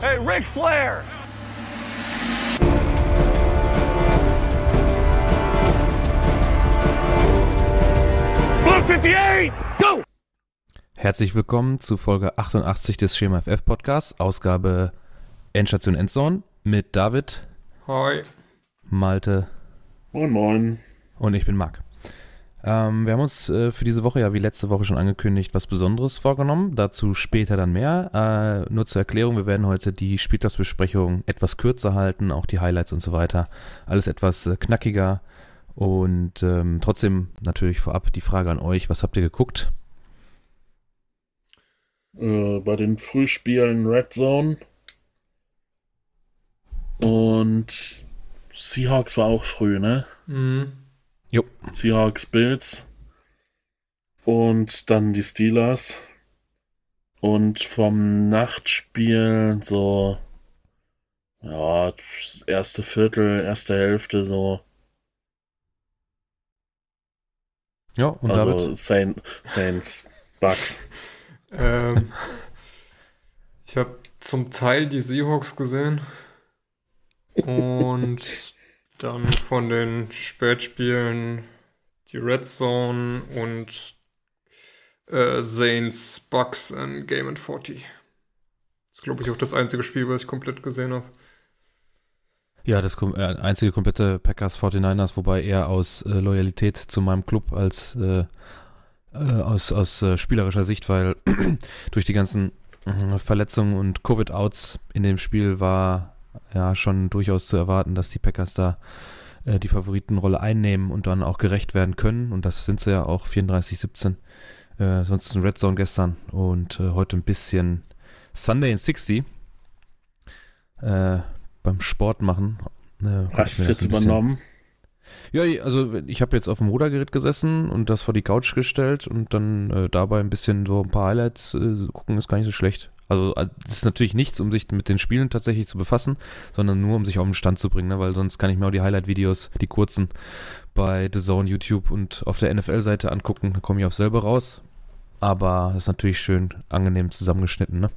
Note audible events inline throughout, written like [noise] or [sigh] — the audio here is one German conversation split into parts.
Hey, Ric Flair! Blue 58, go! Herzlich willkommen zu Folge 88 des Schema FF Podcasts, Ausgabe Endstation Endzone mit David, Hi. Malte Moin Moin. und ich bin Marc. Ähm, wir haben uns äh, für diese Woche ja wie letzte Woche schon angekündigt was Besonderes vorgenommen. Dazu später dann mehr. Äh, nur zur Erklärung, wir werden heute die Spieltagsbesprechung etwas kürzer halten, auch die Highlights und so weiter. Alles etwas äh, knackiger. Und ähm, trotzdem natürlich vorab die Frage an euch, was habt ihr geguckt? Äh, bei den Frühspielen Red Zone. Und Seahawks war auch früh, ne? Mhm. Jo. Seahawks Bills. Und dann die Steelers. Und vom Nachtspiel so. Ja, erste Viertel, erste Hälfte so. Ja, und also David? Saint, Saints, [laughs] Bucks. Ähm, ich habe zum Teil die Seahawks gesehen und dann von den Spätspielen die Red Zone und äh, Saints Bucks in Game and 40. Das ist, glaube ich, auch das einzige Spiel, was ich komplett gesehen habe. Ja, das kom- äh, einzige komplette Packers 49ers, wobei eher aus äh, Loyalität zu meinem Club als äh, äh, aus, aus äh, spielerischer Sicht, weil [clears throat] durch die ganzen Verletzungen und Covid-Outs in dem Spiel war ja schon durchaus zu erwarten, dass die Packers da äh, die Favoritenrolle einnehmen und dann auch gerecht werden können. Und das sind sie ja auch 34-17. Äh, sonst ein Red Zone gestern und äh, heute ein bisschen Sunday in 60 äh, beim Sport machen. Äh, Hast du es jetzt übernommen? ja, also ich habe jetzt auf dem Rudergerät gesessen und das vor die Couch gestellt und dann äh, dabei ein bisschen so ein paar Highlights gucken ist gar nicht so schlecht. Also äh, das ist natürlich nichts, um sich mit den Spielen tatsächlich zu befassen, sondern nur um sich auf den Stand zu bringen, ne? weil sonst kann ich mir auch die Highlight-Videos, die kurzen, bei The Zone, YouTube und auf der NFL-Seite angucken, da komme ich auf selber raus. Aber ist natürlich schön angenehm zusammengeschnitten, ne?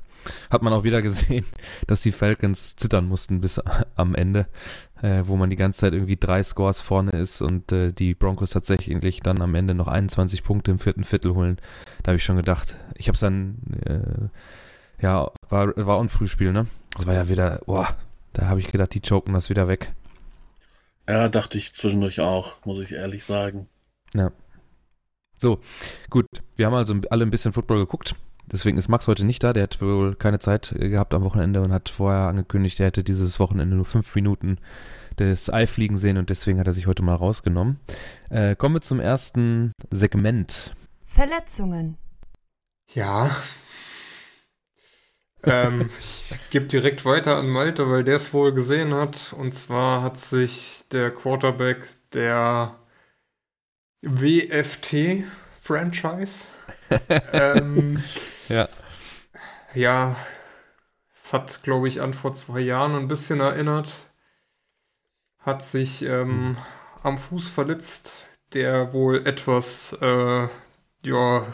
Hat man auch wieder gesehen, [laughs] dass die Falcons zittern mussten bis [laughs] am Ende äh, wo man die ganze Zeit irgendwie drei Scores vorne ist und äh, die Broncos tatsächlich dann am Ende noch 21 Punkte im vierten Viertel holen. Da habe ich schon gedacht, ich habe es dann, äh, ja, war, war auch ein Frühspiel, ne? Das war ja wieder, boah, da habe ich gedacht, die choken das wieder weg. Ja, dachte ich zwischendurch auch, muss ich ehrlich sagen. So, gut, wir haben also alle ein bisschen Football geguckt. Deswegen ist Max heute nicht da. Der hat wohl keine Zeit äh, gehabt am Wochenende und hat vorher angekündigt, er hätte dieses Wochenende nur fünf Minuten des Ei fliegen sehen und deswegen hat er sich heute mal rausgenommen. Äh, kommen wir zum ersten Segment. Verletzungen. Ja. Ähm, ich gebe direkt weiter an Malte, weil der es wohl gesehen hat. Und zwar hat sich der Quarterback der WFT-Franchise ähm, [laughs] Ja. ja, es hat, glaube ich, an vor zwei Jahren ein bisschen erinnert. Hat sich ähm, am Fuß verletzt, der wohl etwas äh, ja,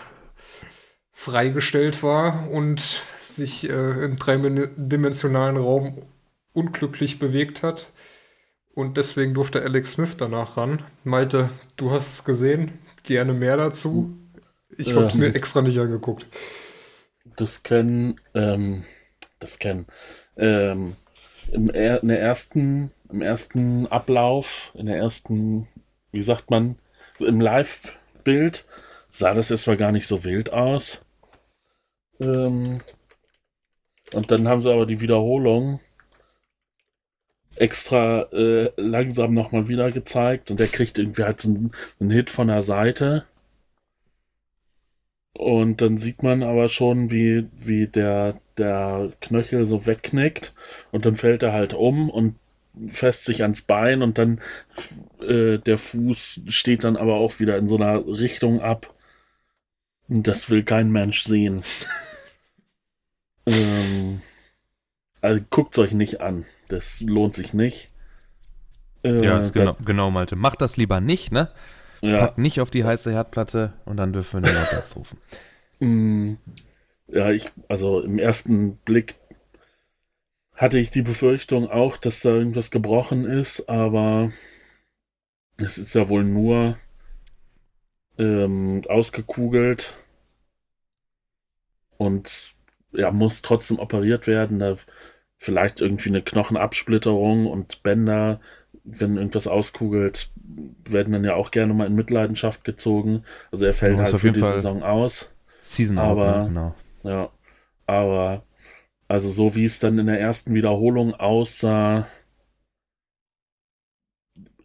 freigestellt war und sich äh, im dreidimensionalen Raum unglücklich bewegt hat. Und deswegen durfte Alex Smith danach ran. Malte, du hast es gesehen. Gerne mehr dazu. Ich habe es Ähm. mir extra nicht angeguckt. Das kennen, ähm, das kennen. Ähm, im, in der ersten, im ersten Ablauf, in der ersten, wie sagt man, im Live-Bild sah das erstmal gar nicht so wild aus. Ähm, und dann haben sie aber die Wiederholung extra äh, langsam nochmal wieder gezeigt und der kriegt irgendwie halt so einen, einen Hit von der Seite. Und dann sieht man aber schon, wie, wie der, der Knöchel so wegknickt und dann fällt er halt um und fässt sich ans Bein und dann äh, der Fuß steht dann aber auch wieder in so einer Richtung ab. Das will kein Mensch sehen. [laughs] ähm, also guckt euch nicht an. Das lohnt sich nicht. Äh, Ja, ist genau, genau, Malte. Macht das lieber nicht, ne? ja. Packt nicht auf die heiße Herdplatte und dann dürfen wir den Notarzt rufen. Mm, Ja, ich, also im ersten Blick hatte ich die Befürchtung auch, dass da irgendwas gebrochen ist, aber es ist ja wohl nur ähm, ausgekugelt und ja, muss trotzdem operiert werden. Da vielleicht irgendwie eine Knochenabsplitterung und Bänder, wenn irgendwas auskugelt, werden dann ja auch gerne mal in Mitleidenschaft gezogen. Also er fällt halt für die Fall Saison aus. Season aber, out, ne? genau. Ja, aber also so wie es dann in der ersten Wiederholung aussah,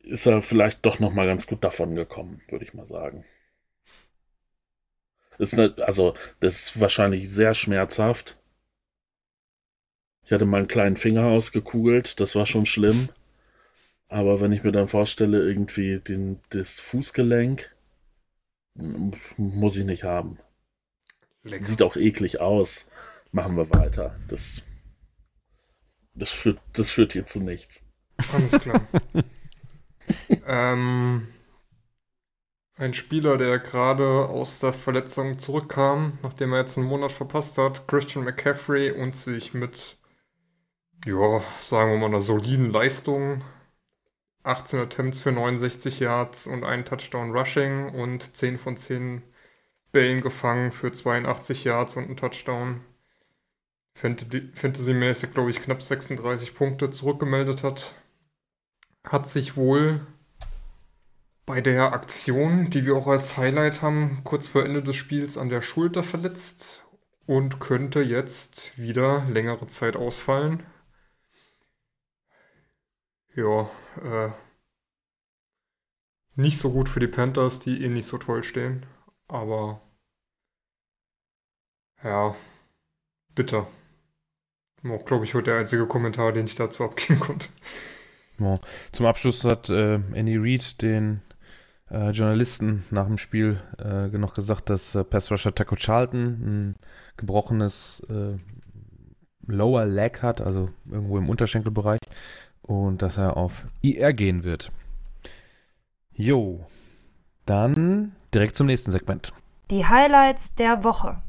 ist er vielleicht doch noch mal ganz gut davon gekommen, würde ich mal sagen. Ist ne, also das ist wahrscheinlich sehr schmerzhaft. Ich hatte mal einen kleinen Finger ausgekugelt, das war schon schlimm. Aber wenn ich mir dann vorstelle, irgendwie den, das Fußgelenk, muss ich nicht haben. Lecker. Sieht auch eklig aus. Machen wir weiter. Das, das, führt, das führt hier zu nichts. Alles klar. [laughs] ähm, ein Spieler, der gerade aus der Verletzung zurückkam, nachdem er jetzt einen Monat verpasst hat, Christian McCaffrey, und sich mit, ja, sagen wir mal, einer soliden Leistung 18 Attempts für 69 Yards und einen Touchdown Rushing und 10 von 10 Bällen gefangen für 82 Yards und einen Touchdown. Fantasy-mäßig, glaube ich, knapp 36 Punkte zurückgemeldet hat. Hat sich wohl bei der Aktion, die wir auch als Highlight haben, kurz vor Ende des Spiels an der Schulter verletzt und könnte jetzt wieder längere Zeit ausfallen. Ja, äh, nicht so gut für die Panthers, die eh nicht so toll stehen. Aber ja, bitter. Auch, glaube ich, heute der einzige Kommentar, den ich dazu abgeben konnte. Zum Abschluss hat äh, Andy Reid den äh, Journalisten nach dem Spiel äh, noch gesagt, dass äh, Passrusher Taco Charlton ein gebrochenes äh, Lower Leg hat, also irgendwo im Unterschenkelbereich, und dass er auf IR gehen wird. Jo, dann direkt zum nächsten Segment. Die Highlights der Woche.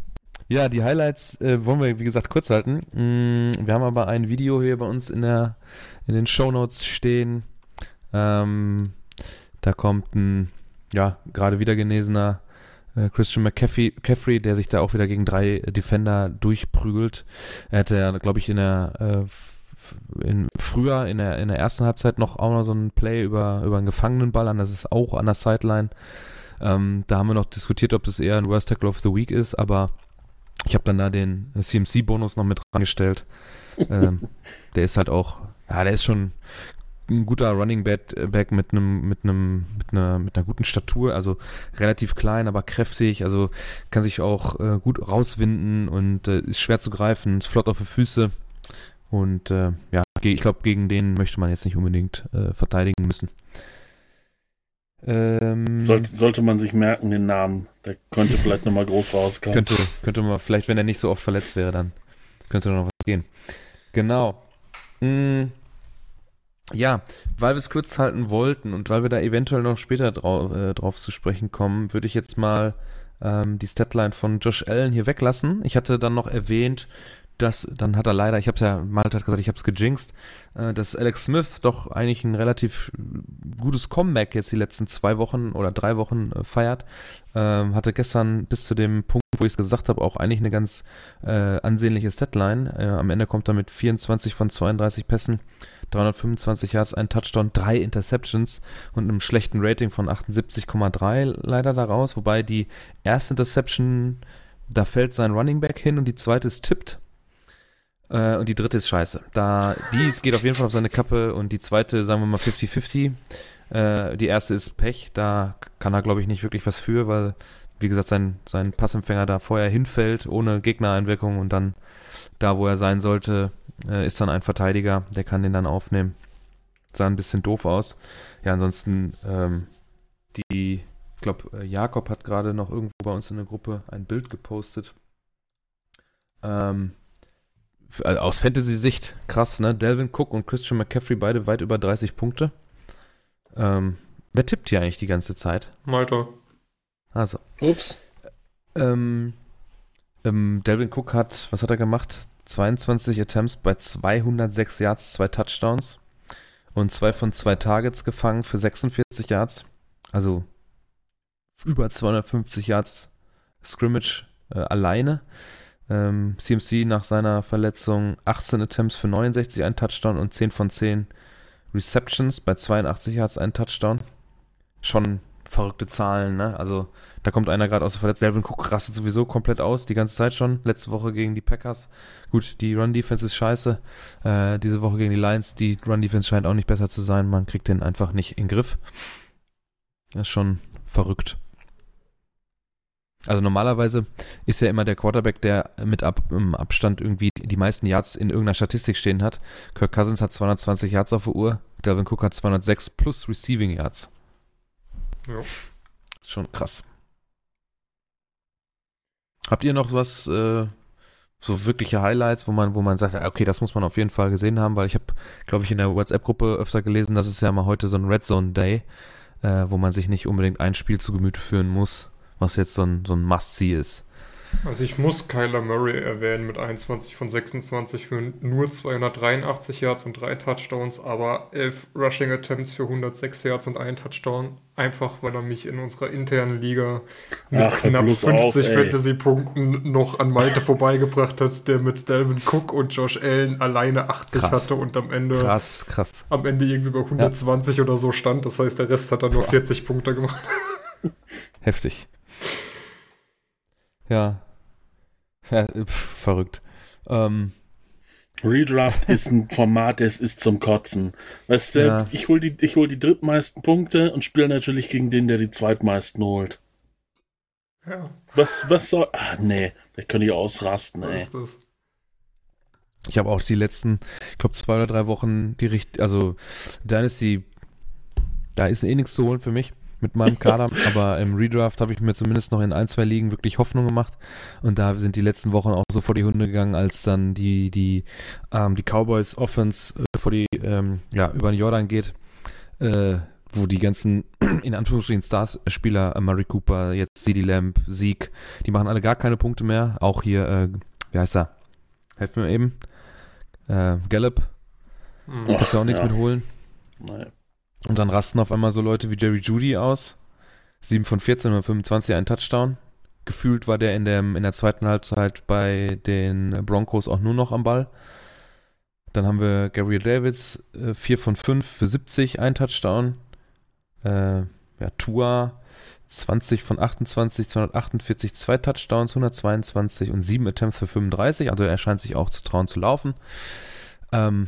Ja, die Highlights äh, wollen wir, wie gesagt, kurz halten. Mm, wir haben aber ein Video hier bei uns in, der, in den Show Notes stehen. Ähm, da kommt ein, ja, gerade wieder genesener äh, Christian McCaffrey, der sich da auch wieder gegen drei Defender durchprügelt. Er hatte ja, glaube ich, in der äh, in, früher in der, in der ersten Halbzeit noch auch noch so ein Play über, über einen Gefangenenball an, das ist auch an der Sideline. Ähm, da haben wir noch diskutiert, ob das eher ein Worst Tackle of the Week ist, aber ich habe dann da den CMC-Bonus noch mit rangestellt. [laughs] ähm, der ist halt auch, ja, der ist schon ein guter Running Back mit einem mit einem mit einer mit einer guten Statur, also relativ klein, aber kräftig, also kann sich auch äh, gut rauswinden und äh, ist schwer zu greifen, ist flott auf die Füße und äh, ja, ich glaube gegen den möchte man jetzt nicht unbedingt äh, verteidigen müssen. Ähm, sollte, sollte man sich merken, den Namen. Der könnte vielleicht nochmal groß rauskommen. Könnte, könnte man, vielleicht, wenn er nicht so oft verletzt wäre, dann könnte noch was gehen. Genau. Hm, ja, weil wir es kurz halten wollten und weil wir da eventuell noch später drauf, äh, drauf zu sprechen kommen, würde ich jetzt mal ähm, die Statline von Josh Allen hier weglassen. Ich hatte dann noch erwähnt, dass, dann hat er leider, ich habe es ja, Malte hat gesagt, ich habe es gejinxt, äh, dass Alex Smith doch eigentlich ein relativ gutes Comeback jetzt die letzten zwei Wochen oder drei Wochen äh, feiert. Ähm, hatte gestern bis zu dem Punkt, wo ich es gesagt habe, auch eigentlich eine ganz äh, ansehnliche Statline. Äh, am Ende kommt er mit 24 von 32 Pässen, 325 Yards, ein Touchdown, drei Interceptions und einem schlechten Rating von 78,3 leider daraus, wobei die erste Interception da fällt sein Running Back hin und die zweite ist tippt. Äh, und die dritte ist scheiße. Da, die geht auf jeden Fall auf seine Kappe und die zweite, sagen wir mal 50-50. Äh, die erste ist Pech, da kann er, glaube ich, nicht wirklich was für, weil, wie gesagt, sein, sein Passempfänger da vorher hinfällt, ohne Gegnereinwirkung und dann da, wo er sein sollte, äh, ist dann ein Verteidiger, der kann den dann aufnehmen. Sah ein bisschen doof aus. Ja, ansonsten, ähm, die, ich glaube, äh, Jakob hat gerade noch irgendwo bei uns in der Gruppe ein Bild gepostet. Ähm, äh, aus Fantasy-Sicht krass, ne? Delvin Cook und Christian McCaffrey beide weit über 30 Punkte. Ähm, wer tippt hier eigentlich die ganze Zeit? Malta. Also. Ups. Ähm, ähm, Delvin Cook hat, was hat er gemacht? 22 Attempts bei 206 Yards, zwei Touchdowns und zwei von zwei Targets gefangen für 46 Yards. Also über 250 Yards Scrimmage äh, alleine. Ähm, CMC nach seiner Verletzung 18 Attempts für 69, ein Touchdown und 10 von 10 Receptions bei 82 Yards, ein Touchdown. Schon verrückte Zahlen, ne? Also da kommt einer gerade aus der Verletzung. Delvin Cook rastet sowieso komplett aus, die ganze Zeit schon. Letzte Woche gegen die Packers. Gut, die Run-Defense ist scheiße. Äh, diese Woche gegen die Lions, die Run-Defense scheint auch nicht besser zu sein. Man kriegt den einfach nicht in den Griff. Das ist schon verrückt. Also normalerweise ist ja immer der Quarterback, der mit Ab Abstand irgendwie die meisten Yards in irgendeiner Statistik stehen hat. Kirk Cousins hat 220 Yards auf der Uhr, Delvin Cook hat 206 plus Receiving Yards. Ja. Schon krass. Habt ihr noch was, äh, so wirkliche Highlights, wo man, wo man sagt, okay, das muss man auf jeden Fall gesehen haben, weil ich habe, glaube ich, in der WhatsApp-Gruppe öfter gelesen, dass es ja mal heute so ein Red Zone Day, äh, wo man sich nicht unbedingt ein Spiel zu Gemüte führen muss, was jetzt so ein, so ein Must-See ist. Also ich muss Kyler Murray erwähnen mit 21 von 26 für nur 283 Yards und drei Touchdowns, aber 11 Rushing Attempts für 106 Yards und ein Touchdown. Einfach weil er mich in unserer internen Liga mit Ach, knapp bloß 50 auf, ey. Fantasy-Punkten noch an Malte [laughs] vorbeigebracht hat, der mit Delvin Cook und Josh Allen alleine 80 Krass. hatte und am Ende, Krass, krass. am Ende irgendwie bei 120 oder so stand. Das heißt, der Rest hat dann nur 40 Punkte gemacht. Heftig. Ja. ja pf, verrückt. Ähm, Redraft ist ein Format, das ist zum Kotzen. Weißt du, Ja. ich hol die, ich hol die drittmeisten Punkte und spiele natürlich gegen den, der die zweitmeisten holt. Ja, Was, was soll. Ah, nee, da könnte ich ausrasten, was ey. ist das? ich habe auch die letzten, ich glaube, zwei oder drei Wochen die richt, also Dynasty, da ist eh nichts zu holen für mich mit meinem Kader, aber im Redraft habe ich mir zumindest noch in ein, zwei Ligen wirklich Hoffnung gemacht und da sind die letzten Wochen auch so vor die Hunde gegangen, als dann die, die, ähm, die Cowboys Offense äh, vor die, ähm, ja, über den Jordan geht, äh, wo die ganzen, [clears throat] in Anführungsstrichen Stars-Spieler, äh, Murray Cooper, jetzt CD Lamb, Sieg, die machen alle gar keine Punkte mehr, auch hier, äh, wie heißt er? Helft mir eben. Äh, Gallup, Hm. da kannst du auch nichts ja. mitholen. Nee. Und dann rasten auf einmal so Leute wie Jerry Judy aus. 7 von 14 oder 25, ein Touchdown. Gefühlt war der in, dem, in der zweiten Halbzeit bei den Broncos auch nur noch am Ball. Dann haben wir Gary Davids, äh, 4 von 5 für 70, ein Touchdown. Äh, ja, Tua, 20 von 28, 248, zwei Touchdowns, 122 und 7 Attempts für 35. Also er scheint sich auch zu trauen zu laufen. Ähm,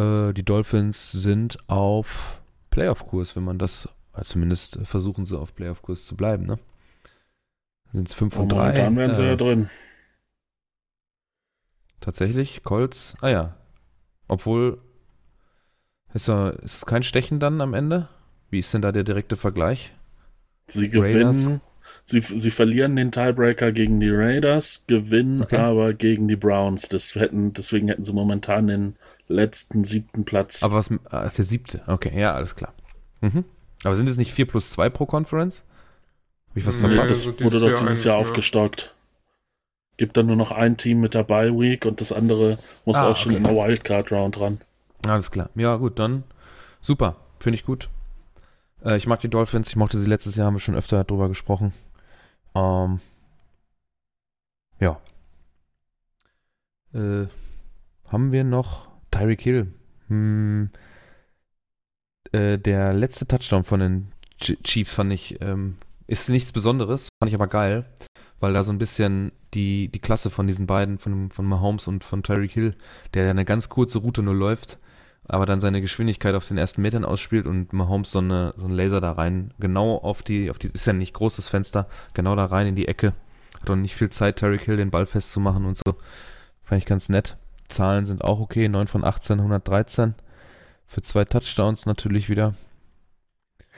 äh, die Dolphins sind auf Playoff-Kurs, wenn man das, also zumindest versuchen sie auf Playoff-Kurs zu bleiben, ne? Sind es 5 und 3. Momentan wären sie äh, ja drin. Tatsächlich, Colts, ah ja. Obwohl, ist, da, ist es kein Stechen dann am Ende? Wie ist denn da der direkte Vergleich? Sie Raiders. gewinnen. Sie, sie verlieren den Tiebreaker gegen die Raiders, gewinnen Okay. aber gegen die Browns. Das hätten, deswegen hätten sie momentan den letzten siebten Platz. Aber was, ah, der siebte, okay, ja, alles klar. Mhm. Aber sind es nicht 4 plus 2 pro Conference? Habe ich was Nee, verpasst? das also wurde doch Jahr dieses Jahr ne? aufgestockt. Gibt dann nur noch ein Team mit der Bye Week und das andere muss Ah, auch schon okay. in der Wildcard Round ran. Alles klar. Ja, gut, dann super. Finde ich gut. Äh, ich mag die Dolphins. Ich mochte sie letztes Jahr, haben wir schon öfter drüber gesprochen. Ähm, ja. Äh, haben wir noch Tyreek Hill? Hm, äh, der letzte Touchdown von den Ch- Chiefs fand ich, ähm, ist nichts Besonderes, fand ich aber geil, weil da so ein bisschen die, die Klasse von diesen beiden, von, von Mahomes und von Tyreek Hill, der eine ganz kurze Route nur läuft, aber dann seine Geschwindigkeit auf den ersten Metern ausspielt und Mahomes so, eine, so einen Laser da rein, genau auf die, auf die, ist ja nicht großes Fenster, genau da rein in die Ecke. Hat auch nicht viel Zeit, Tyreek Hill den Ball festzumachen und so. Fand ich ganz nett. Zahlen sind auch okay, 9 von 18, 113. Für zwei Touchdowns natürlich wieder.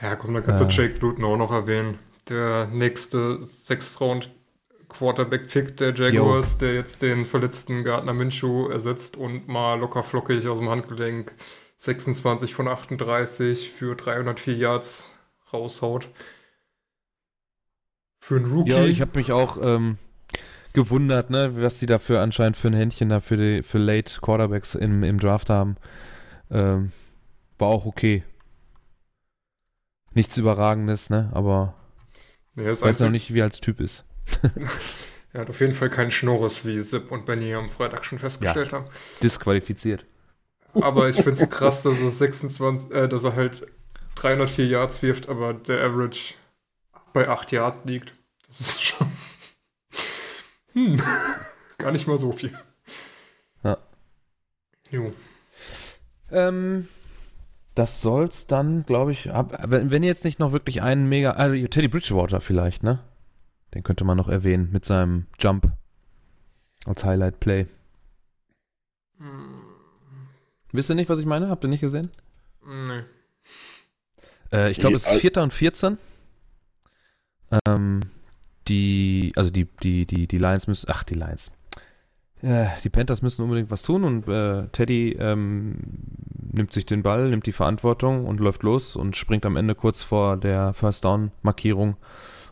Ja, komm, da kannst du Äh. Jake Luton auch noch erwähnen. Der nächste Sechs-Round Quarterback-Pick der Jaguars, der jetzt den verletzten Gardner Minshew ersetzt und mal locker flockig aus dem Handgelenk 26 von 38 für 304 Yards raushaut. Für einen Rookie. Ja, ich habe mich auch ähm, gewundert, ne, was die dafür anscheinend für ein Händchen da für, die, für Late Quarterbacks im, im Draft haben. Ähm, war auch okay. Nichts Überragendes, ne, aber ich weiß noch nicht, wie er als Typ ist. [laughs] Er hat auf jeden Fall keinen Schnorres, wie Zip und Benny am Freitag schon festgestellt haben. Disqualifiziert. Aber ich finde es [laughs] krass, dass er 26, äh, dass er halt 304 Yards wirft, aber der Average bei 8 Yards liegt. Das ist schon. Hm. [laughs] Gar nicht mal so viel. Ja. Jo. Ähm, das soll's dann, glaube ich, ab, wenn, wenn jetzt nicht noch wirklich einen mega, also Teddy Bridgewater vielleicht, ne? Den könnte man noch erwähnen mit seinem Jump als Highlight Play. Wisst ihr nicht, was ich meine? Habt ihr nicht gesehen? Nee. Äh, ich glaube, Ja, es ist al- 4. und 14. Ähm, die, also die, die, die, die Lions müssen, ach, die Lions. Äh, die Panthers müssen unbedingt was tun und äh, Teddy ähm, nimmt sich den Ball, nimmt die Verantwortung und läuft los und springt am Ende kurz vor der First Down Markierung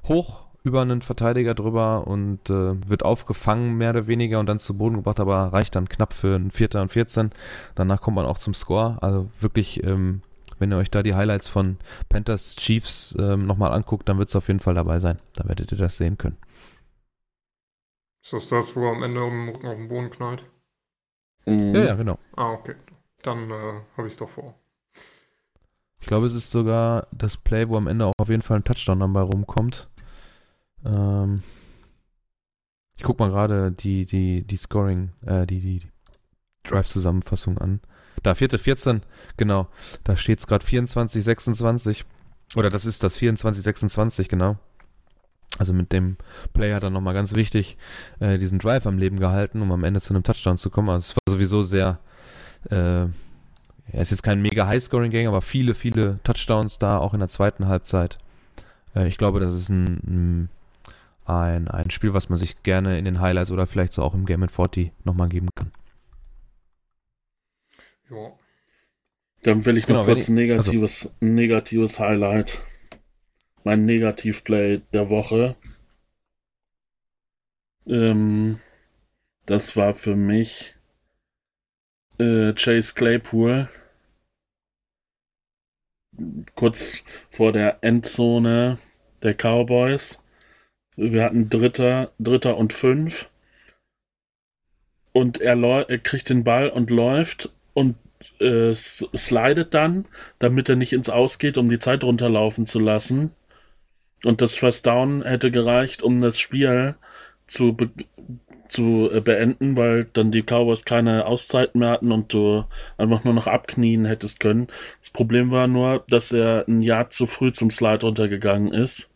hoch über einen Verteidiger drüber und äh, wird aufgefangen, mehr oder weniger, und dann zu Boden gebracht, aber reicht dann knapp für einen Vierter und 14. Danach kommt man auch zum Score. Also wirklich, ähm, wenn ihr euch da die Highlights von Panthers Chiefs ähm, nochmal anguckt, dann wird es auf jeden Fall dabei sein. Da werdet ihr das sehen können. Ist das das, wo er am Ende um, auf den Boden knallt? Mhm. Ja, ja, genau. Ah, okay. Dann äh, habe ich es doch vor. Ich glaube, es ist sogar das Play, wo am Ende auch auf jeden Fall ein Touchdown dabei rumkommt. Ähm, ich guck mal gerade die, die, die Scoring, äh, die, die Drive-Zusammenfassung an. Da, vierte 14, genau. Da steht es gerade 24, 26. Oder das ist das 24, 26, genau. Also mit dem Player dann nochmal ganz wichtig, äh, diesen Drive am Leben gehalten, um am Ende zu einem Touchdown zu kommen. Also es war sowieso sehr, äh, er ist jetzt kein mega High-Scoring-Gang, aber viele, viele Touchdowns da, auch in der zweiten Halbzeit. Äh, ich glaube, das ist ein, ein, ein Spiel, was man sich gerne in den Highlights oder vielleicht so auch im Game 40 nochmal geben kann. Ja. Dann will ich noch Genau, kurz ein negatives, ein negatives Highlight. Mein Negativplay der Woche. Ähm, das war für mich äh, Chase Claypool. Kurz vor der Endzone der Cowboys. Wir hatten Dritter, Dritter und Fünf. Und er, er kriegt den Ball und läuft und äh, slidet dann, damit er nicht ins Aus geht, um die Zeit runterlaufen zu lassen. Und das First Down hätte gereicht, um das Spiel zu, be zu äh, beenden, weil dann die Cowboys keine Auszeit mehr hatten und du einfach nur noch abknien hättest können. Das Problem war nur, dass er ein Jahr zu früh zum Slide runtergegangen ist.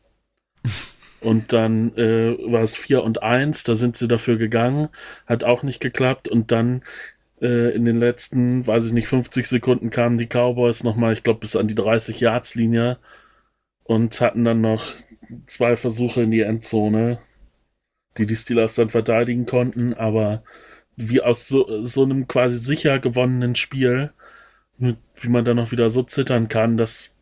[laughs] Und dann äh, war es 4 und 1, da sind sie dafür gegangen, hat auch nicht geklappt und dann in den letzten, weiß ich nicht, 50 Sekunden kamen die Cowboys nochmal, ich glaube, bis an die 30-Yards-Linie und hatten dann noch zwei Versuche in die Endzone, die die Steelers dann verteidigen konnten, aber wie aus so, so einem quasi sicher gewonnenen Spiel, wie man dann noch wieder so zittern kann, das,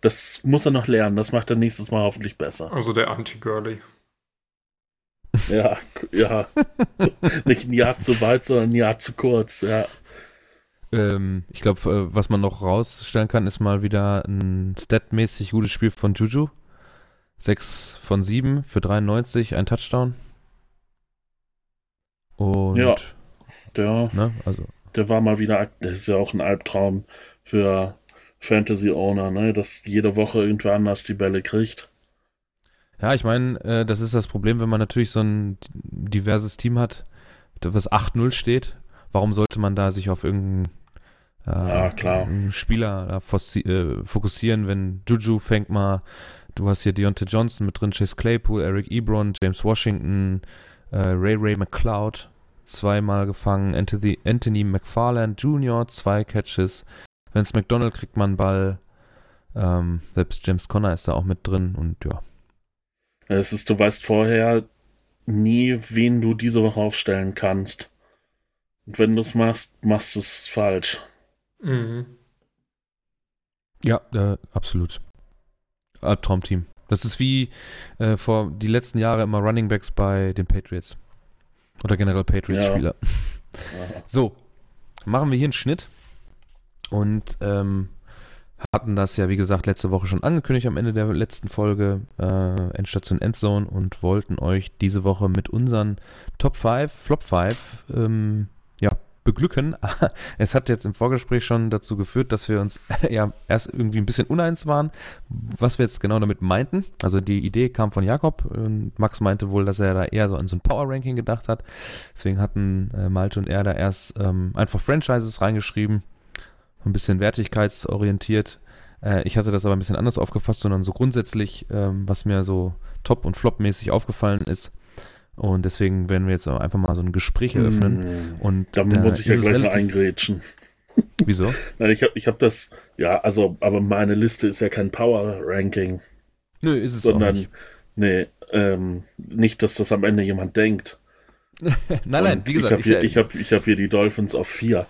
das muss er noch lernen. Das macht er nächstes Mal hoffentlich besser. Also der Anti-Girly. Ja, ja. [laughs] Nicht ein Jahr zu weit, sondern ein Jahr zu kurz, ja. Ähm, ich glaube, äh, was man noch rausstellen kann, ist mal wieder ein statmäßig gutes Spiel von Juju. 6 von 7 für 93, ein Touchdown. Und, Ja. Der, ne, also, der war mal wieder, das ist ja auch ein Albtraum für Fantasy-Owner, ne, dass jede Woche irgendwer anders die Bälle kriegt. Ja, ich meine, äh, das ist das Problem, wenn man natürlich so ein diverses Team hat, was 8-0 steht. Warum sollte man da sich auf irgendeinen äh, Ja, Spieler äh, fokussieren, wenn Juju fängt mal, du hast hier Deontay Johnson mit drin, Chase Claypool, Eric Ebron, James Washington, äh, Ray Ray McCloud, zweimal gefangen, Anthony, Anthony McFarland Jr., zwei Catches, Vince McDonald kriegt man einen Ball, ähm, selbst James Conner ist da auch mit drin und ja. Es ist, du weißt vorher nie, wen du diese Woche aufstellen kannst. Und wenn du es machst, machst du es falsch. Mhm. Ja, äh, absolut. Albtraumteam. Das ist wie äh, vor die letzten Jahre immer Running Backs bei den Patriots. Oder generell Patriots-Spieler. Ja. [laughs] So, machen wir hier einen Schnitt und ähm, hatten das ja, wie gesagt, letzte Woche schon angekündigt am Ende der letzten Folge, äh, Endstation Endzone und wollten euch diese Woche mit unseren Top 5, Flop 5, ähm, ja, beglücken. [laughs] es hat jetzt im Vorgespräch schon dazu geführt, dass wir uns [laughs] ja erst irgendwie ein bisschen uneins waren, was wir jetzt genau damit meinten. Also die Idee kam von Jakob und Max meinte wohl, dass er da eher so an so ein Power-Ranking gedacht hat. Deswegen hatten äh, Malte und er da erst ähm, einfach Franchises reingeschrieben, ein bisschen wertigkeitsorientiert. Äh, ich hatte das aber ein bisschen anders aufgefasst, sondern so grundsätzlich, ähm, was mir so top- und flop-mäßig aufgefallen ist. Und deswegen werden wir jetzt einfach mal so ein Gespräch eröffnen. Hm. Und Da muss ich ja gleich mal eingrätschen. [laughs] Wieso? Nein, Ich habe ich hab das, ja, also, aber meine Liste ist ja kein Power-Ranking, Nö, ist es auch sondern, nicht. nee, ähm, nicht, dass das am Ende jemand denkt. [laughs] Nein, nein, wie gesagt, ich habe hier, ich hab, ich hab hier die Dolphins auf vier.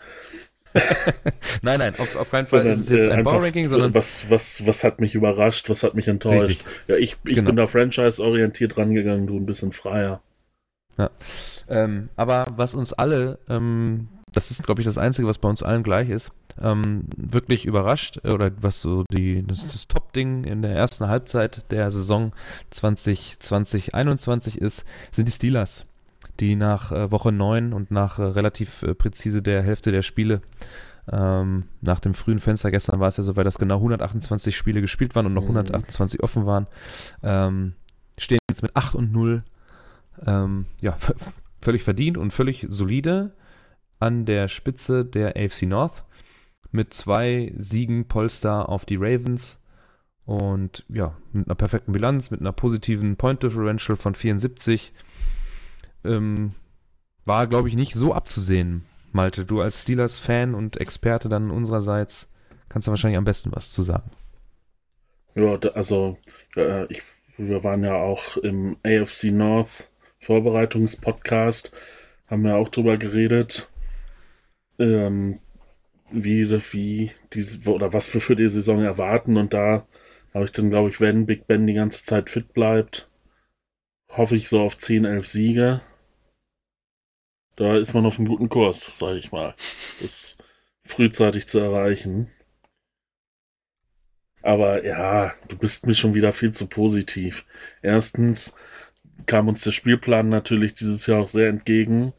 [laughs] nein, nein, auf, auf keinen Fall ist es jetzt äh, ein Power-Ranking, sondern was, was, was hat mich überrascht, was hat mich enttäuscht. Richtig. Ja, ich, ich Genau. bin da franchise-orientiert rangegangen, du ein bisschen freier. Ähm, aber was uns alle, ähm, das ist, glaube ich, das Einzige, was bei uns allen gleich ist, ähm, wirklich überrascht, äh, oder was so die, das, das Top-Ding in der ersten Halbzeit der Saison 2020-21 ist, sind die Steelers, die nach äh, Woche 9 und nach äh, relativ äh, präzise der Hälfte der Spiele ähm, nach dem frühen Fenster, gestern war es ja so, weil das genau 128 Spiele gespielt waren und noch Mhm. 128 offen waren, ähm, stehen jetzt mit 8 und 0 ähm, ja, völlig verdient und völlig solide an der Spitze der AFC North mit zwei Siegen Polster auf die Ravens und ja, mit einer perfekten Bilanz, mit einer positiven Point Differential von 74. Ähm, war, glaube ich, nicht so abzusehen, Malte. Du als Steelers-Fan und Experte dann unsererseits kannst du wahrscheinlich am besten was zu sagen. Ja, also, äh, ich, wir waren ja auch im AFC North Vorbereitungspodcast, haben ja auch drüber geredet, ähm, wie, wie diese, oder was wir für die Saison erwarten. Und da habe ich dann, glaube ich, wenn Big Ben die ganze Zeit fit bleibt, hoffe ich so auf 10, 11 Siege. Da ist man auf einem guten Kurs, sage ich mal. Das frühzeitig zu erreichen. Aber ja, du bist mir schon wieder viel zu positiv. Erstens kam uns der Spielplan natürlich dieses Jahr auch sehr entgegen.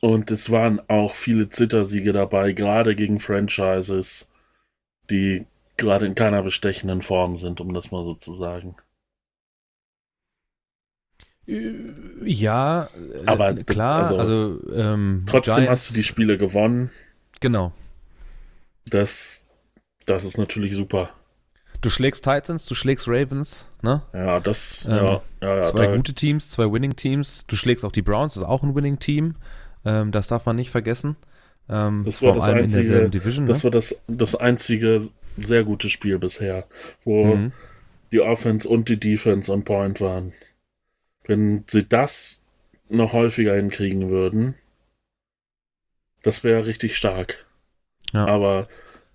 Und es waren auch viele Zittersiege dabei, gerade gegen Franchises, die gerade in keiner bestechenden Form sind, um das mal so zu sagen. Ja, äh, Aber, klar, also, also, ähm, Trotzdem Giants- hast du die Spiele gewonnen. Genau. Das, das ist natürlich super. Du schlägst Titans, du schlägst Ravens, ne? Ja, das, Ähm, ja, ja, ja, zwei da- gute Teams, zwei Winning-Teams. Du schlägst auch die Browns, das ist auch ein Winning-Team. Ähm, das darf man nicht vergessen. Ähm, Das war das einzige- Division. Das ne? war das, das einzige sehr gute Spiel bisher, wo Mhm. die Offense und die Defense on point waren. Wenn sie das noch häufiger hinkriegen würden, das wäre richtig stark. Ja. Aber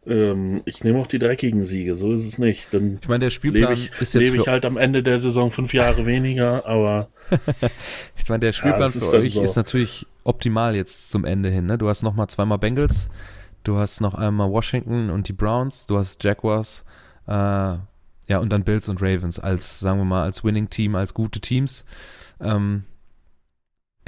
ähm, ich nehme auch die dreckigen Siege, so ist es nicht. Dann Ich meine, der Spielplan lebe ich, ist jetzt lebe ich halt am Ende der Saison fünf Jahre weniger, aber [laughs] ich meine, der Spielplan ist für euch so. ist natürlich optimal jetzt zum Ende hin. Ne? Du hast nochmal zweimal Bengals, du hast noch einmal Washington und die Browns, du hast Jaguars, äh, ja, und dann Bills und Ravens als, sagen wir mal, als Winning-Team, als gute Teams. Ähm,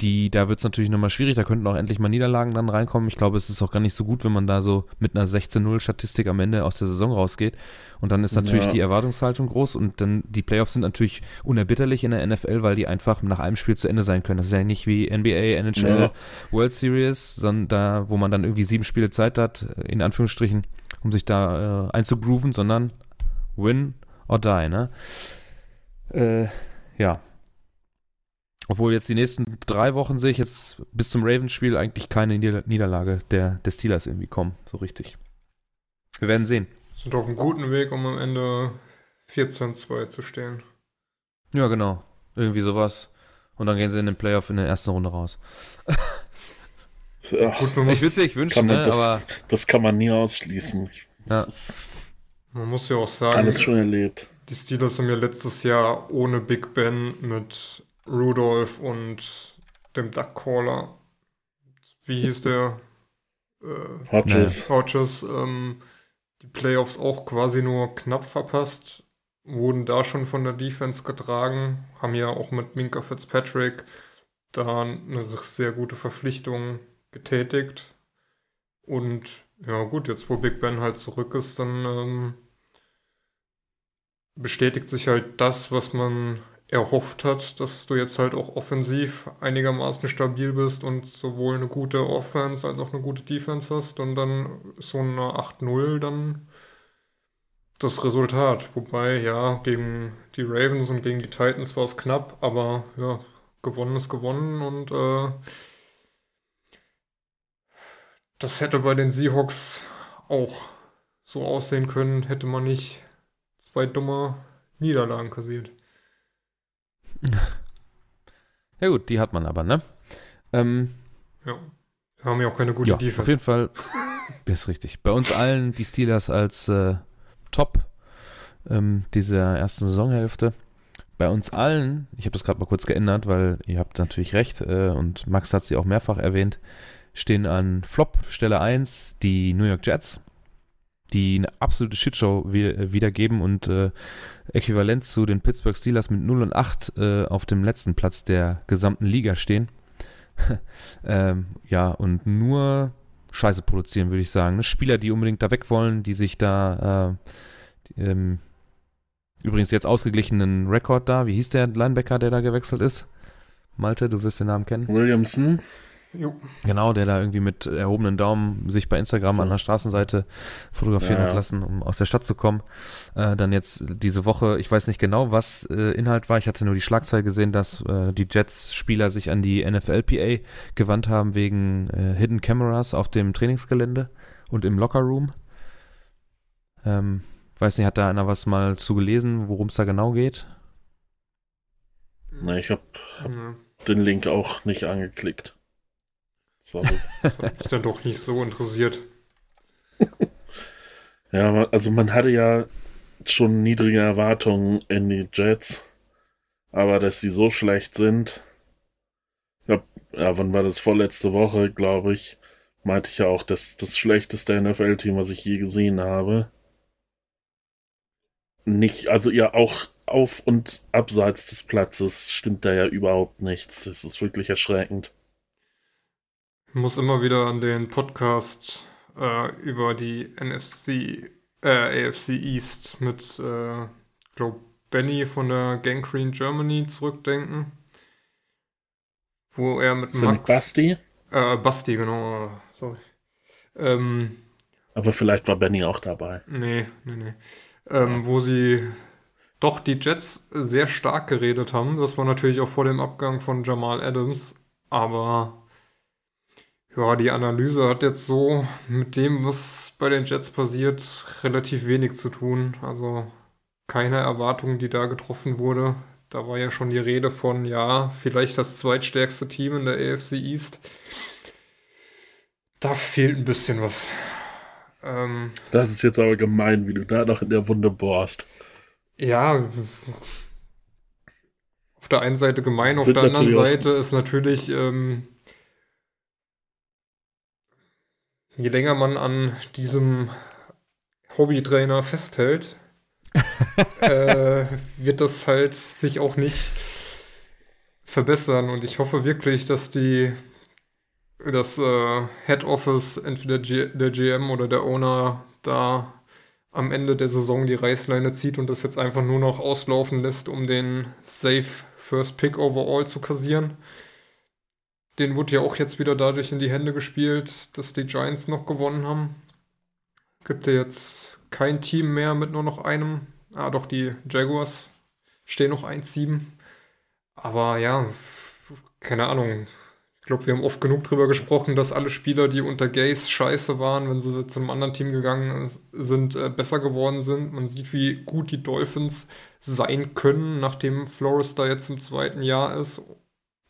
die, da wird es natürlich nochmal schwierig, da könnten auch endlich mal Niederlagen dann reinkommen. Ich glaube, es ist auch gar nicht so gut, wenn man da so mit einer 16-0-Statistik am Ende aus der Saison rausgeht. Und dann ist natürlich Ja. die Erwartungshaltung groß und dann die Playoffs sind natürlich unerbitterlich in der NFL, weil die einfach nach einem Spiel zu Ende sein können. Das ist ja nicht wie NBA, NHL, Ja. World Series, sondern da, wo man dann irgendwie sieben Spiele Zeit hat, in Anführungsstrichen, um sich da äh, einzugrooven, sondern win or die, ne? Äh, ja. Obwohl jetzt die nächsten drei Wochen sehe ich jetzt bis zum Ravens-Spiel eigentlich keine Nieder Niederlage der, der Steelers irgendwie kommen, so richtig. Wir werden sehen. Sind auf einem guten Weg, um am Ende 14-2 zu stehen. Ja, genau. Irgendwie sowas. Und dann gehen sie in den Playoff in der ersten Runde raus. [laughs] ja, Gut, man Ich würde es nicht wünschen, kann man ne? das- aber das kann man nie ausschließen. Das Ja. ist man muss ja auch sagen, alles schon erlebt. die Steelers haben ja letztes Jahr ohne Big Ben mit Rudolph und dem Duckcaller. Wie hieß der? Äh, Hodges. Hodges, ähm, die Playoffs auch quasi nur knapp verpasst, wurden da schon von der Defense getragen, haben ja auch mit Minka Fitzpatrick da eine sehr gute Verpflichtung getätigt. Und ja gut, jetzt wo Big Ben halt zurück ist, dann ähm, bestätigt sich halt das, was man erhofft hat, dass du jetzt halt auch offensiv einigermaßen stabil bist und sowohl eine gute Offense als auch eine gute Defense hast und dann so eine 8-0 dann das Resultat. Wobei, ja, gegen die Ravens und gegen die Titans war es knapp, aber ja, gewonnen ist gewonnen und äh, das hätte bei den Seahawks auch so aussehen können, hätte man nicht zwei dumme Niederlagen kassiert. [laughs] Ja gut, die hat man aber, ne? Ähm, Ja. Wir haben ja auch keine gute ja, Defense. auf jeden Fall. [laughs] ist richtig. Bei uns allen die Steelers als äh, Top ähm, dieser ersten Saisonhälfte. Bei uns allen, ich habe das gerade mal kurz geändert, weil ihr habt natürlich recht äh, und Max hat sie auch mehrfach erwähnt, stehen an Flop Stelle 1 die New York Jets, die eine absolute Shitshow wi- wiedergeben und äh, äquivalent zu den Pittsburgh Steelers mit 0 und 8 äh, auf dem letzten Platz der gesamten Liga stehen. [laughs] ähm, ja, und nur Scheiße produzieren, würde ich sagen. Ne? Spieler, die unbedingt da weg wollen, die sich da äh, ähm, übrigens jetzt ausgeglichenen Rekord da, wie hieß der Linebacker, der da gewechselt ist? Malte, du wirst den Namen kennen. Williamson. Jo. Genau, der da irgendwie mit erhobenen Daumen sich bei Instagram So. an der Straßenseite fotografieren Ja, hat lassen, um aus der Stadt zu kommen. Äh, dann jetzt diese Woche, ich weiß nicht genau, was äh, Inhalt war. Ich hatte nur die Schlagzeile gesehen, dass äh, die Jets-Spieler sich an die NFLPA gewandt haben wegen äh, Hidden Cameras auf dem Trainingsgelände und im Lockerroom. Ähm, weiß nicht, hat da einer was mal zu gelesen, worum es da genau geht? Na, ich habe Ja. den Link auch nicht angeklickt. Sorry. Das hat mich dann doch nicht so interessiert. [laughs] ja, also man hatte ja schon niedrige Erwartungen in die Jets, aber dass sie so schlecht sind, ja, ja wann war das vorletzte Woche, glaube ich, meinte ich ja auch, dass das schlechteste NFL-Team, was ich je gesehen habe. Nicht, also ja, auch auf und abseits des Platzes stimmt da ja überhaupt nichts. Das ist wirklich erschreckend. Ich muss immer wieder an den Podcast äh, über die NFC, äh, AFC East mit, äh, glaube Benny von der Gangrene Germany zurückdenken. Wo er mit Sind Max. Basti? Äh, Basti, genau. äh, Sorry. Ähm, Aber vielleicht war Benny auch dabei. Nee, nee, nee. Ähm, Wo sie doch die Jets sehr stark geredet haben. Das war natürlich auch vor dem Abgang von Jamal Adams. Aber ja, die Analyse hat jetzt so mit dem, was bei den Jets passiert, relativ wenig zu tun. Also keine Erwartung, die da getroffen wurde. Da war ja schon die Rede von, ja, vielleicht das zweitstärkste Team in der AFC East. Da fehlt ein bisschen was. Ähm, Das ist jetzt aber gemein, wie du da noch in der Wunde bohrst. Ja, auf der einen Seite gemein, auf der anderen Seite ist natürlich, ähm, je länger man an diesem Hobbytrainer festhält, [laughs] äh, wird das halt sich auch nicht verbessern. Und ich hoffe wirklich, dass die das äh, Head Office, entweder G der GM oder der Owner, da am Ende der Saison die Reißleine zieht und das jetzt einfach nur noch auslaufen lässt, um den Safe First Pick overall zu kassieren. Den wurde ja auch jetzt wieder dadurch in die Hände gespielt, dass die Giants noch gewonnen haben. Gibt ja jetzt kein Team mehr mit nur noch einem. Ah, doch, die Jaguars stehen noch 1-7. Aber ja, keine Ahnung. Ich glaube, wir haben oft genug drüber gesprochen, dass alle Spieler, die unter Gaze scheiße waren, wenn sie zu einem anderen Team gegangen sind, äh, besser geworden sind. Man sieht, wie gut die Dolphins sein können, nachdem Flores da jetzt im zweiten Jahr ist.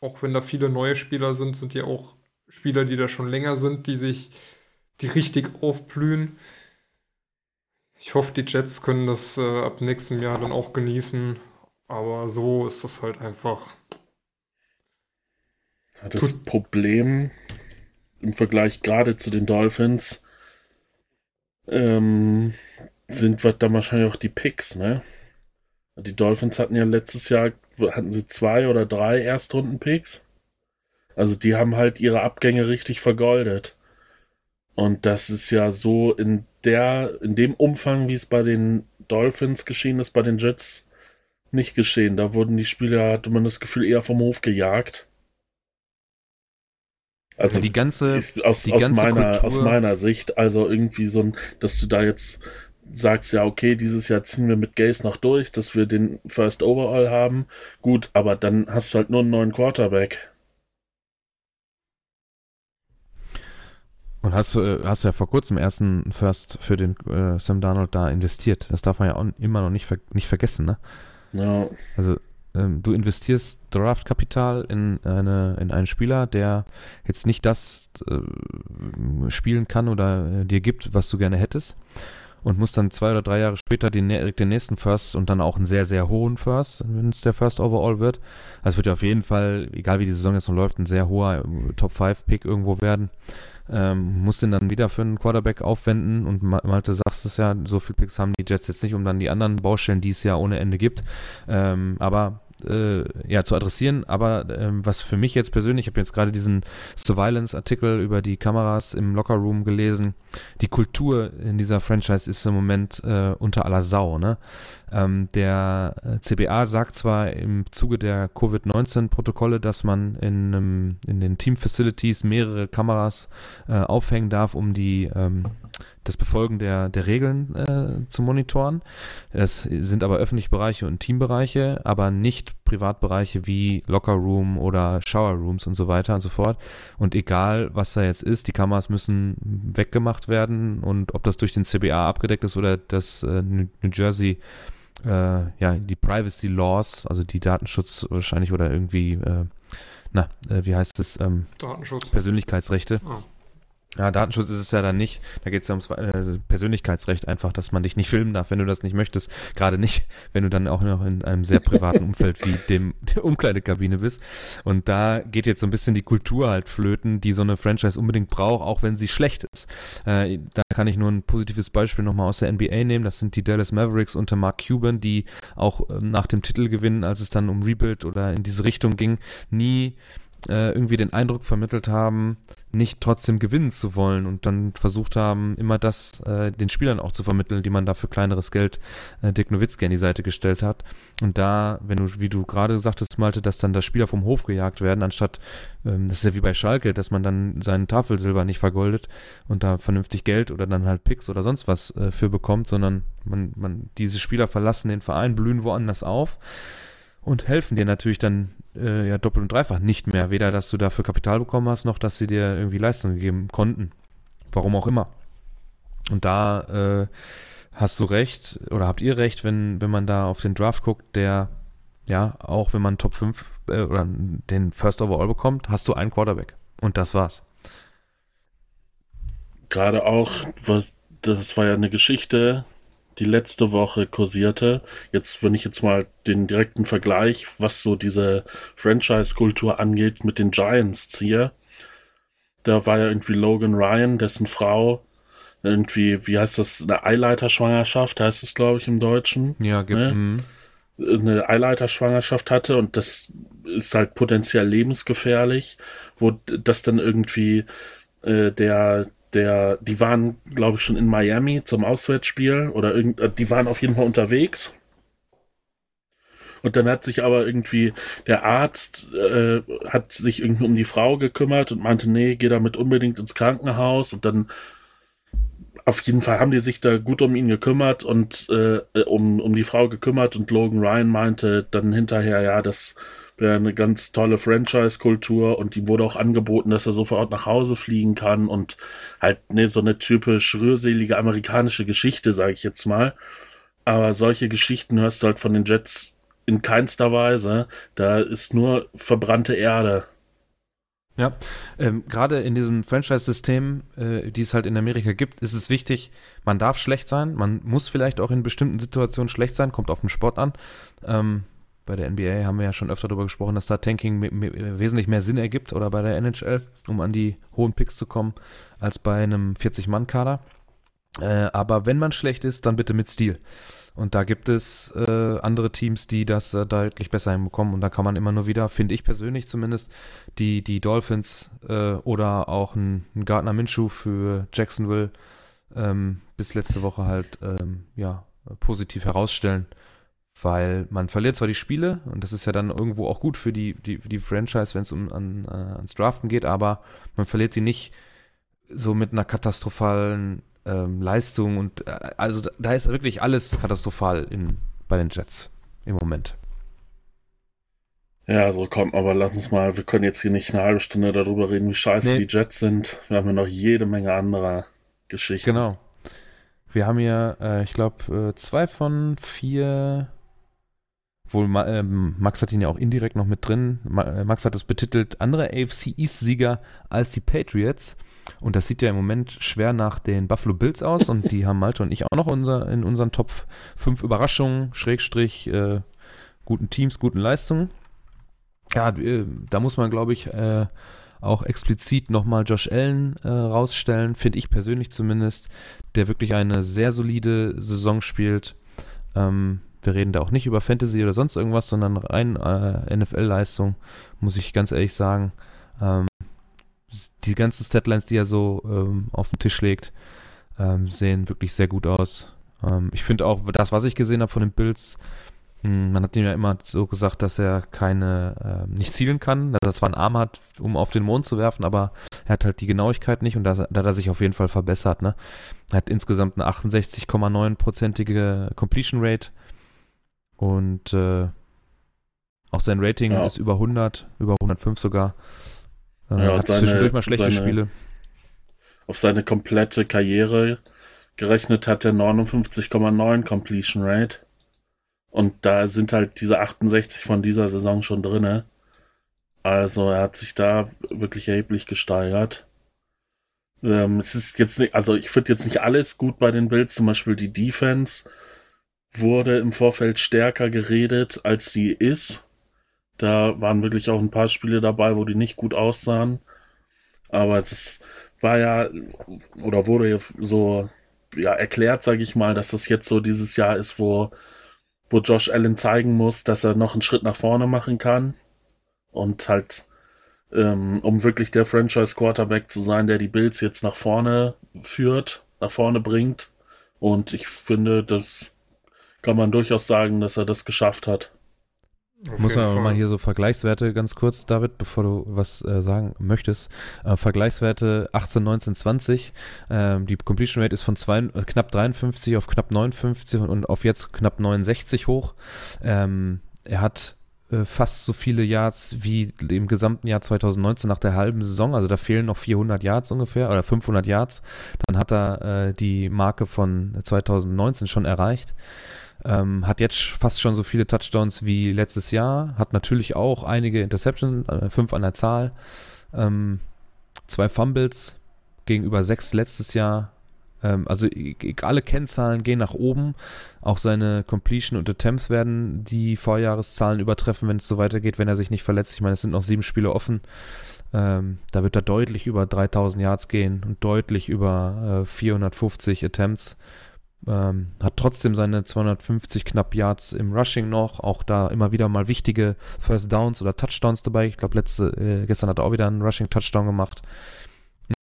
Auch wenn da viele neue Spieler sind, sind ja auch Spieler, die da schon länger sind, die sich, die richtig aufblühen. Ich hoffe, die Jets können das äh, ab nächstem Jahr dann auch genießen. Aber so ist das halt einfach. Das Problem im Vergleich gerade zu den Dolphins ähm, sind dann wahrscheinlich auch die Picks, ne? Die Dolphins hatten ja letztes Jahr, hatten sie zwei oder drei Erstrunden-Picks. Also die haben halt ihre Abgänge richtig vergoldet. Und das ist ja so in der, in dem Umfang, wie es bei den Dolphins geschehen ist, bei den Jets nicht geschehen. Da wurden die Spieler, hatte man das Gefühl, eher vom Hof gejagt. Also, Also die ganze, aus, die aus, ganze meiner, Kultur- aus meiner Sicht, also irgendwie so ein, dass du da jetzt sagst, ja, okay, dieses Jahr ziehen wir mit Gaze noch durch, dass wir den First Overall haben. Gut, aber dann hast du halt nur einen neuen Quarterback. Und hast, du, hast ja vor kurzem ersten First für den äh, Sam Darnold da investiert. Das darf man ja auch immer noch nicht, ver nicht vergessen, ne? Ja, Also ähm, du investierst Draftkapital in, eine, in einen Spieler, der jetzt nicht das äh, spielen kann oder äh, dir gibt, was du gerne hättest. Und musst dann zwei oder drei Jahre später den, den nächsten First und dann auch einen sehr, sehr hohen First, wenn es der First Overall wird. Also wird ja auf jeden Fall, egal wie die Saison jetzt noch läuft, ein sehr hoher äh, Top-5-Pick irgendwo werden. Ähm, muss den dann wieder für einen Quarterback aufwenden und Ma- Malte sagst es ja, so viel Picks haben die Jets jetzt nicht, um dann die anderen Baustellen, die es ja ohne Ende gibt, ähm, aber äh, ja, zu adressieren. Aber ähm, was für mich jetzt persönlich, ich habe jetzt gerade diesen Surveillance-Artikel über die Kameras im Lockerroom gelesen. Die Kultur in dieser Franchise ist im Moment äh, unter aller Sau. Ne? Ähm, der äh, CBA sagt zwar im Zuge der Covid-19-Protokolle, dass man in, einem, in den Team-Facilities mehrere Kameras äh, aufhängen darf, um die ähm, das Befolgen der, der Regeln äh, zu monitoren. Das sind aber öffentliche Bereiche und Teambereiche, aber nicht Privatbereiche wie Lockerroom oder Showerrooms und so weiter und so fort. Und egal, was da jetzt ist, die Kameras müssen weggemacht werden und ob das durch den CBA abgedeckt ist oder das äh, New Jersey äh, ja, die Privacy Laws, also die Datenschutz wahrscheinlich oder irgendwie, äh, na, äh, wie heißt es, ähm, Datenschutz. Persönlichkeitsrechte. Ah. Ja, Datenschutz ist es ja dann nicht. Da geht es ja ums äh, Persönlichkeitsrecht einfach, dass man dich nicht filmen darf, wenn du das nicht möchtest. Gerade nicht, wenn du dann auch noch in einem sehr privaten [laughs] Umfeld wie dem der Umkleidekabine bist. Und da geht jetzt so ein bisschen die Kultur halt flöten, die so eine Franchise unbedingt braucht, auch wenn sie schlecht ist. Äh, da kann ich nur ein positives Beispiel nochmal aus der NBA nehmen. Das sind die Dallas Mavericks unter Mark Cuban, die auch ähm, nach dem Titelgewinn, als es dann um Rebuild oder in diese Richtung ging, nie äh, irgendwie den Eindruck vermittelt haben, nicht trotzdem gewinnen zu wollen und dann versucht haben, immer das äh, den Spielern auch zu vermitteln, die man da für kleineres Geld äh, Dirk Nowitzki an die Seite gestellt hat. Und da, wenn du, wie du gerade sagtest, Malte, dass dann da Spieler vom Hof gejagt werden, anstatt, ähm, das ist ja wie bei Schalke, dass man dann seinen Tafelsilber nicht vergoldet und da vernünftig Geld oder dann halt Picks oder sonst was äh, für bekommt, sondern man, man, diese Spieler verlassen den Verein, blühen woanders auf und helfen dir natürlich dann äh, ja doppelt und dreifach nicht mehr. Weder, dass du dafür Kapital bekommen hast, noch, dass sie dir irgendwie Leistung gegeben konnten. Warum auch immer. Und da äh, hast du recht, oder habt ihr recht, wenn, wenn man da auf den Draft guckt, der, ja, auch wenn man Top 5 äh, oder den First Overall bekommt, hast du einen Quarterback. Und das war's. gerade auch, was, das war ja eine Geschichte, die letzte Woche kursierte. Jetzt, wenn ich jetzt mal den direkten Vergleich, was so diese Franchise-Kultur angeht, mit den Giants ziehe, da war ja irgendwie Logan Ryan, dessen Frau irgendwie, wie heißt das, eine Eileiterschwangerschaft, heißt es, glaube ich, im Deutschen Ja, gibt, Ne? mhm. eine Eileiterschwangerschaft hatte und das ist halt potenziell lebensgefährlich, wo das dann irgendwie äh, der der die waren glaube ich schon in Miami zum Auswärtsspiel oder irgend äh, die waren auf jeden Fall unterwegs. Und dann hat sich aber irgendwie der Arzt äh, hat sich irgendwie um die Frau gekümmert und meinte nee geh damit unbedingt ins Krankenhaus. Und dann auf jeden Fall haben die sich da gut um ihn gekümmert und äh, um, um die Frau gekümmert. Und Logan Ryan meinte dann hinterher, ja, das wäre eine ganz tolle Franchise-Kultur und ihm wurde auch angeboten, dass er sofort nach Hause fliegen kann und halt ne, so eine typisch rührselige amerikanische Geschichte, sage ich jetzt mal. Aber solche Geschichten hörst du halt von den Jets in keinster Weise. Da ist nur verbrannte Erde. Ja, ähm, gerade in diesem Franchise-System, äh, die es halt in Amerika gibt, ist es wichtig, man darf schlecht sein, man muss vielleicht auch in bestimmten Situationen schlecht sein, kommt auf den Sport an. Ähm, bei der NBA haben wir ja schon öfter darüber gesprochen, dass da Tanking wesentlich mehr Sinn ergibt oder bei der NHL, um an die hohen Picks zu kommen, als bei einem 40-Mann-Kader. Äh, aber wenn man schlecht ist, dann bitte mit Stil. Und da gibt es äh, andere Teams, die das äh, deutlich besser hinbekommen. Und da kann man immer nur wieder, finde ich persönlich zumindest, die, die Dolphins äh, oder auch ein, ein Gardner Minshew für Jacksonville ähm, bis letzte Woche halt ähm, ja, positiv herausstellen. Weil man verliert zwar die Spiele und das ist ja dann irgendwo auch gut für die, die, die Franchise, wenn es um an, äh, ans Draften geht, aber man verliert die nicht so mit einer katastrophalen ähm, Leistung und äh, also da ist wirklich alles katastrophal in, bei den Jets im Moment. Ja, so komm, aber lass uns mal, wir können jetzt hier nicht eine halbe Stunde darüber reden, wie scheiße nee. die Jets sind. Wir haben ja noch jede Menge anderer Geschichten. Genau. Wir haben hier, äh, ich glaube, äh, zwei von vier, wohl äh, Max hat ihn ja auch indirekt noch mit drin. Äh, Max hat es betitelt, andere AFC East-Sieger als die Patriots. Und das sieht ja im Moment schwer nach den Buffalo Bills aus und die haben Malte und ich auch noch unser, in unseren Top 5 Überraschungen, Schrägstrich, äh, guten Teams, guten Leistungen. Ja, äh, da muss man, glaube ich, äh, auch explizit nochmal Josh Allen äh, rausstellen, finde ich persönlich zumindest, der wirklich eine sehr solide Saison spielt. Ähm, wir reden da auch nicht über Fantasy oder sonst irgendwas, sondern rein äh, NFL-Leistung, muss ich ganz ehrlich sagen. Ähm, die ganzen Statlines, die er so ähm, auf den Tisch legt, ähm, sehen wirklich sehr gut aus. Ähm, ich finde auch das, was ich gesehen habe von den Bills, hm, man hat ihm ja immer so gesagt, dass er keine, äh, nicht zielen kann, dass er zwar einen Arm hat, um auf den Mond zu werfen, aber er hat halt die Genauigkeit nicht und da, da hat er sich auf jeden Fall verbessert. Ne? Er hat insgesamt eine 68,9-prozentige Completion Rate und äh, auch sein Rating ja. ist über 100, über 105 sogar. Äh, ja, hat seine, zwischendurch mal schlechte seine, Spiele. Auf seine komplette Karriere gerechnet hat er 59,9 Completion Rate. Und da sind halt diese 68 von dieser Saison schon drin. Also er hat sich da wirklich erheblich gesteigert. Ähm, es ist jetzt nicht, also ich finde jetzt nicht alles gut bei den Bills, zum Beispiel die Defense wurde im Vorfeld stärker geredet, als sie ist. Da waren wirklich auch ein paar Spiele dabei, wo die nicht gut aussahen. Aber es war ja, oder wurde ja so ja, erklärt, sage ich mal, dass das jetzt so dieses Jahr ist, wo, wo Josh Allen zeigen muss, dass er noch einen Schritt nach vorne machen kann. Und halt, ähm, um wirklich der Franchise-Quarterback zu sein, der die Bills jetzt nach vorne führt, nach vorne bringt. Und ich finde, das kann man durchaus sagen, dass er das geschafft hat. Auf Muss man Fall. mal hier so Vergleichswerte ganz kurz, David, bevor du was äh, sagen möchtest. Äh, Vergleichswerte 18, 19, 20. Ähm, die Completion Rate ist von zwei, äh, knapp 53 auf knapp 59 und, und auf jetzt knapp 69 hoch. Ähm, er hat äh, fast so viele Yards wie im gesamten Jahr 2019 nach der halben Saison. Also da fehlen noch 400 Yards ungefähr oder 500 Yards. Dann hat er äh, die Marke von 2019 schon erreicht. Ähm, hat jetzt fast schon so viele Touchdowns wie letztes Jahr. Hat natürlich auch einige Interceptions, äh, fünf an der Zahl. Ähm, zwei Fumbles gegenüber sechs letztes Jahr. Ähm, also alle Kennzahlen gehen nach oben. Auch seine Completion und Attempts werden die Vorjahreszahlen übertreffen, wenn es so weitergeht, wenn er sich nicht verletzt. Ich meine, es sind noch sieben Spiele offen. Ähm, da wird er deutlich über 3000 Yards gehen und deutlich über äh, 450 Attempts. Ähm, hat trotzdem seine 250 knapp Yards im Rushing noch, auch da immer wieder mal wichtige First Downs oder Touchdowns dabei. Ich glaube, letzte, äh, gestern hat er auch wieder einen Rushing Touchdown gemacht.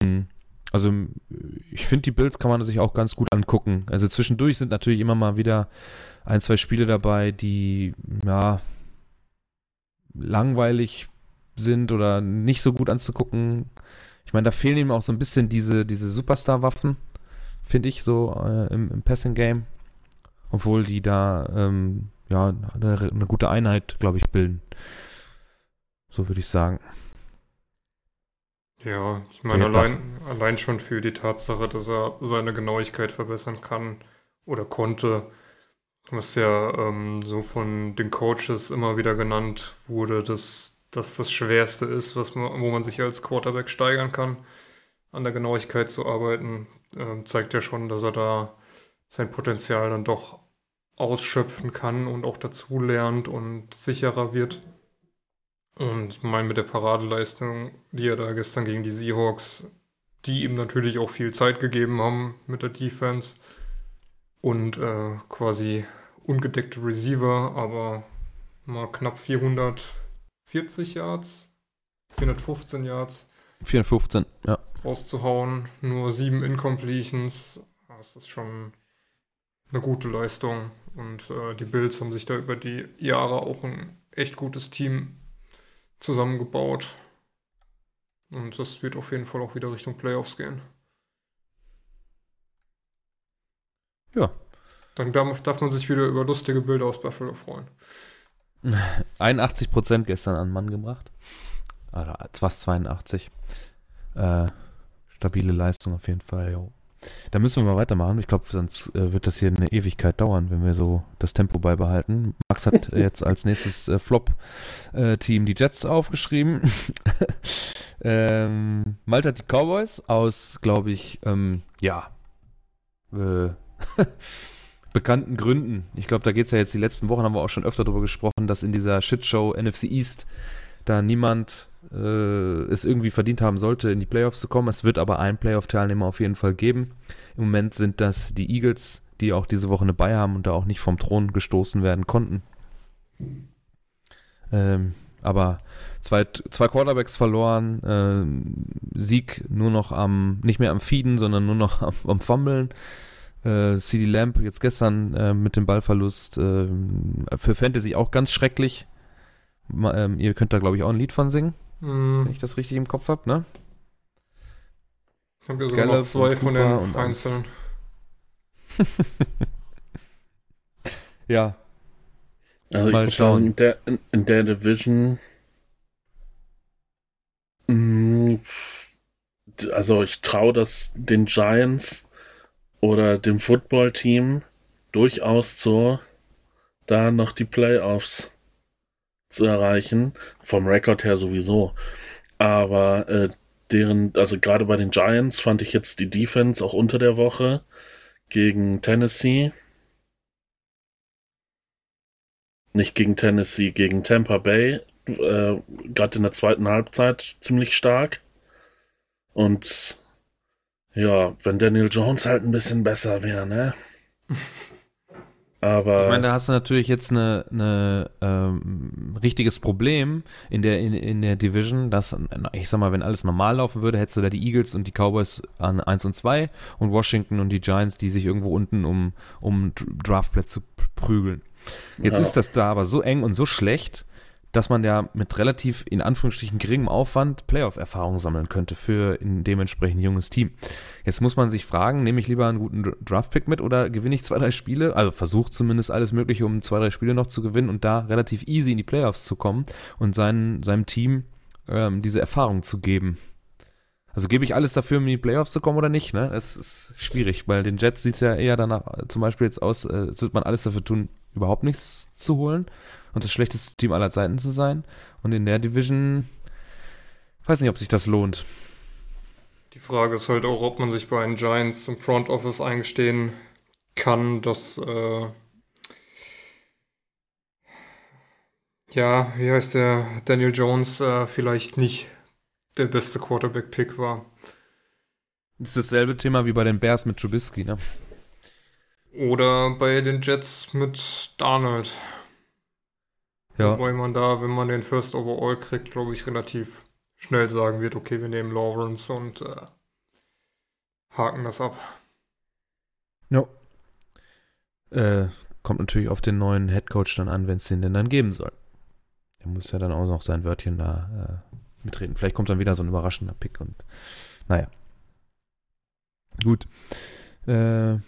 Mhm. Also ich finde, die Bills kann man sich auch ganz gut angucken. Also zwischendurch sind natürlich immer mal wieder ein, zwei Spiele dabei, die ja langweilig sind oder nicht so gut anzugucken. Ich meine, da fehlen ihm auch so ein bisschen diese, diese Superstar-Waffen finde ich, so äh, im, im Passing-Game. Obwohl die da ähm, ja eine, eine gute Einheit, glaube ich, bilden. So würde ich sagen. Ja, ich meine, allein, allein schon für die Tatsache, dass er seine Genauigkeit verbessern kann oder konnte, was ja ähm, so von den Coaches immer wieder genannt wurde, dass das das Schwerste ist, was man, wo man sich als Quarterback steigern kann, an der Genauigkeit zu arbeiten äh, zeigt ja schon, dass er da sein Potenzial dann doch ausschöpfen kann und auch dazulernt und sicherer wird. Und ich meine, mit der Paradeleistung, die er da gestern gegen die Seahawks, die ihm natürlich auch viel Zeit gegeben haben mit der Defense und äh, quasi ungedeckte Receiver, aber mal knapp 440 Yards, 415 Yards 415, ja. Rauszuhauen, nur sieben Incompletions, das ist schon eine gute Leistung. Und äh, die Bills haben sich da über die Jahre auch ein echt gutes Team zusammengebaut. Und das wird auf jeden Fall auch wieder Richtung Playoffs gehen. Ja. Dann darf, darf man sich wieder über lustige Bilder aus Buffalo freuen. [laughs] 81% gestern an Mann gebracht. Oder fast 82. Äh, stabile Leistung auf jeden Fall, jo. Da müssen wir mal weitermachen. Ich glaube, sonst äh, wird das hier eine Ewigkeit dauern, wenn wir so das Tempo beibehalten. Max hat [laughs] jetzt als nächstes äh, Flop-Team die Jets aufgeschrieben. [laughs] ähm, Malte hat die Cowboys aus, glaube ich, ähm, ja, äh, [laughs] bekannten Gründen. Ich glaube, da geht es ja jetzt die letzten Wochen, haben wir auch schon öfter darüber gesprochen, dass in dieser Shitshow NFC East da niemand äh, es irgendwie verdient haben sollte, in die Playoffs zu kommen. Es wird aber einen Playoff-Teilnehmer auf jeden Fall geben. Im Moment sind das die Eagles, die auch diese Woche eine Bei haben und da auch nicht vom Thron gestoßen werden konnten. Ähm, aber zwei, zwei Quarterbacks verloren, äh, Sieg nur noch am, nicht mehr am Feeden, sondern nur noch [laughs] am, am Fummeln. Äh, CD Lamp jetzt gestern äh, mit dem Ballverlust äh, für Fantasy auch ganz schrecklich. Ma, ähm, ihr könnt da, glaube ich, auch ein Lied von singen, Hm, wenn ich das richtig im Kopf habe, ne? ich habe ja sogar noch zwei von den einzelnen. [laughs] Ja, Also Mal ich muss schauen. sagen, in der, in, der Division. mh, Also ich traue das den Giants oder dem Football-Team durchaus zu, da noch die Playoffs zu erreichen. Vom Rekord her sowieso. Aber äh, deren, also gerade bei den Giants fand ich jetzt die Defense auch unter der Woche gegen Tennessee. Nicht gegen Tennessee, gegen Tampa Bay. Äh, gerade in der zweiten Halbzeit ziemlich stark. Und ja, wenn Daniel Jones halt ein bisschen besser wäre, ne? [laughs] Aber Ich meine, da hast du natürlich jetzt eine, eine ähm, richtiges Problem in der, in, in der Division, dass, ich sag mal, wenn alles normal laufen würde, hättest du da die Eagles und die Cowboys an 1 und 2 und Washington und die Giants, die sich irgendwo unten um, um Draftplätze prügeln. Jetzt Ja. ist das da aber so eng und so schlecht, dass man ja mit relativ, in Anführungsstrichen, geringem Aufwand Playoff-Erfahrung sammeln könnte für ein dementsprechend junges Team. Jetzt muss man sich fragen, nehme ich lieber einen guten Dr- Draft-Pick mit oder gewinne ich zwei, drei Spiele? Also versuche zumindest alles Mögliche, um zwei, drei Spiele noch zu gewinnen und da relativ easy in die Playoffs zu kommen und seinen, seinem Team ähm, diese Erfahrung zu geben. Also gebe ich alles dafür, um in die Playoffs zu kommen oder nicht? Ne? Es ist schwierig. Bei den Jets sieht es ja eher danach äh, zum Beispiel jetzt aus, äh, würde man alles dafür tun, überhaupt nichts zu holen und das schlechteste Team aller Zeiten zu sein. Und in der Division weiß nicht, ob sich das lohnt. Die Frage ist halt auch, ob man sich bei den Giants im Front Office eingestehen kann, dass, äh, ja, wie heißt der, Daniel Jones äh, vielleicht nicht der beste Quarterback-Pick war. Das ist dasselbe Thema wie bei den Bears mit Trubisky, ne? Oder bei den Jets mit Darnold. Ja. Wobei man da, wenn man den First Overall kriegt, glaube ich, relativ schnell sagen wird, okay, wir nehmen Lawrence und äh, haken das ab. No. Äh, kommt natürlich auf den neuen Headcoach dann an, wenn es den denn dann geben soll. Der muss ja dann auch noch sein Wörtchen da äh, mitreden. Vielleicht kommt dann wieder so ein überraschender Pick und naja. Gut. Äh,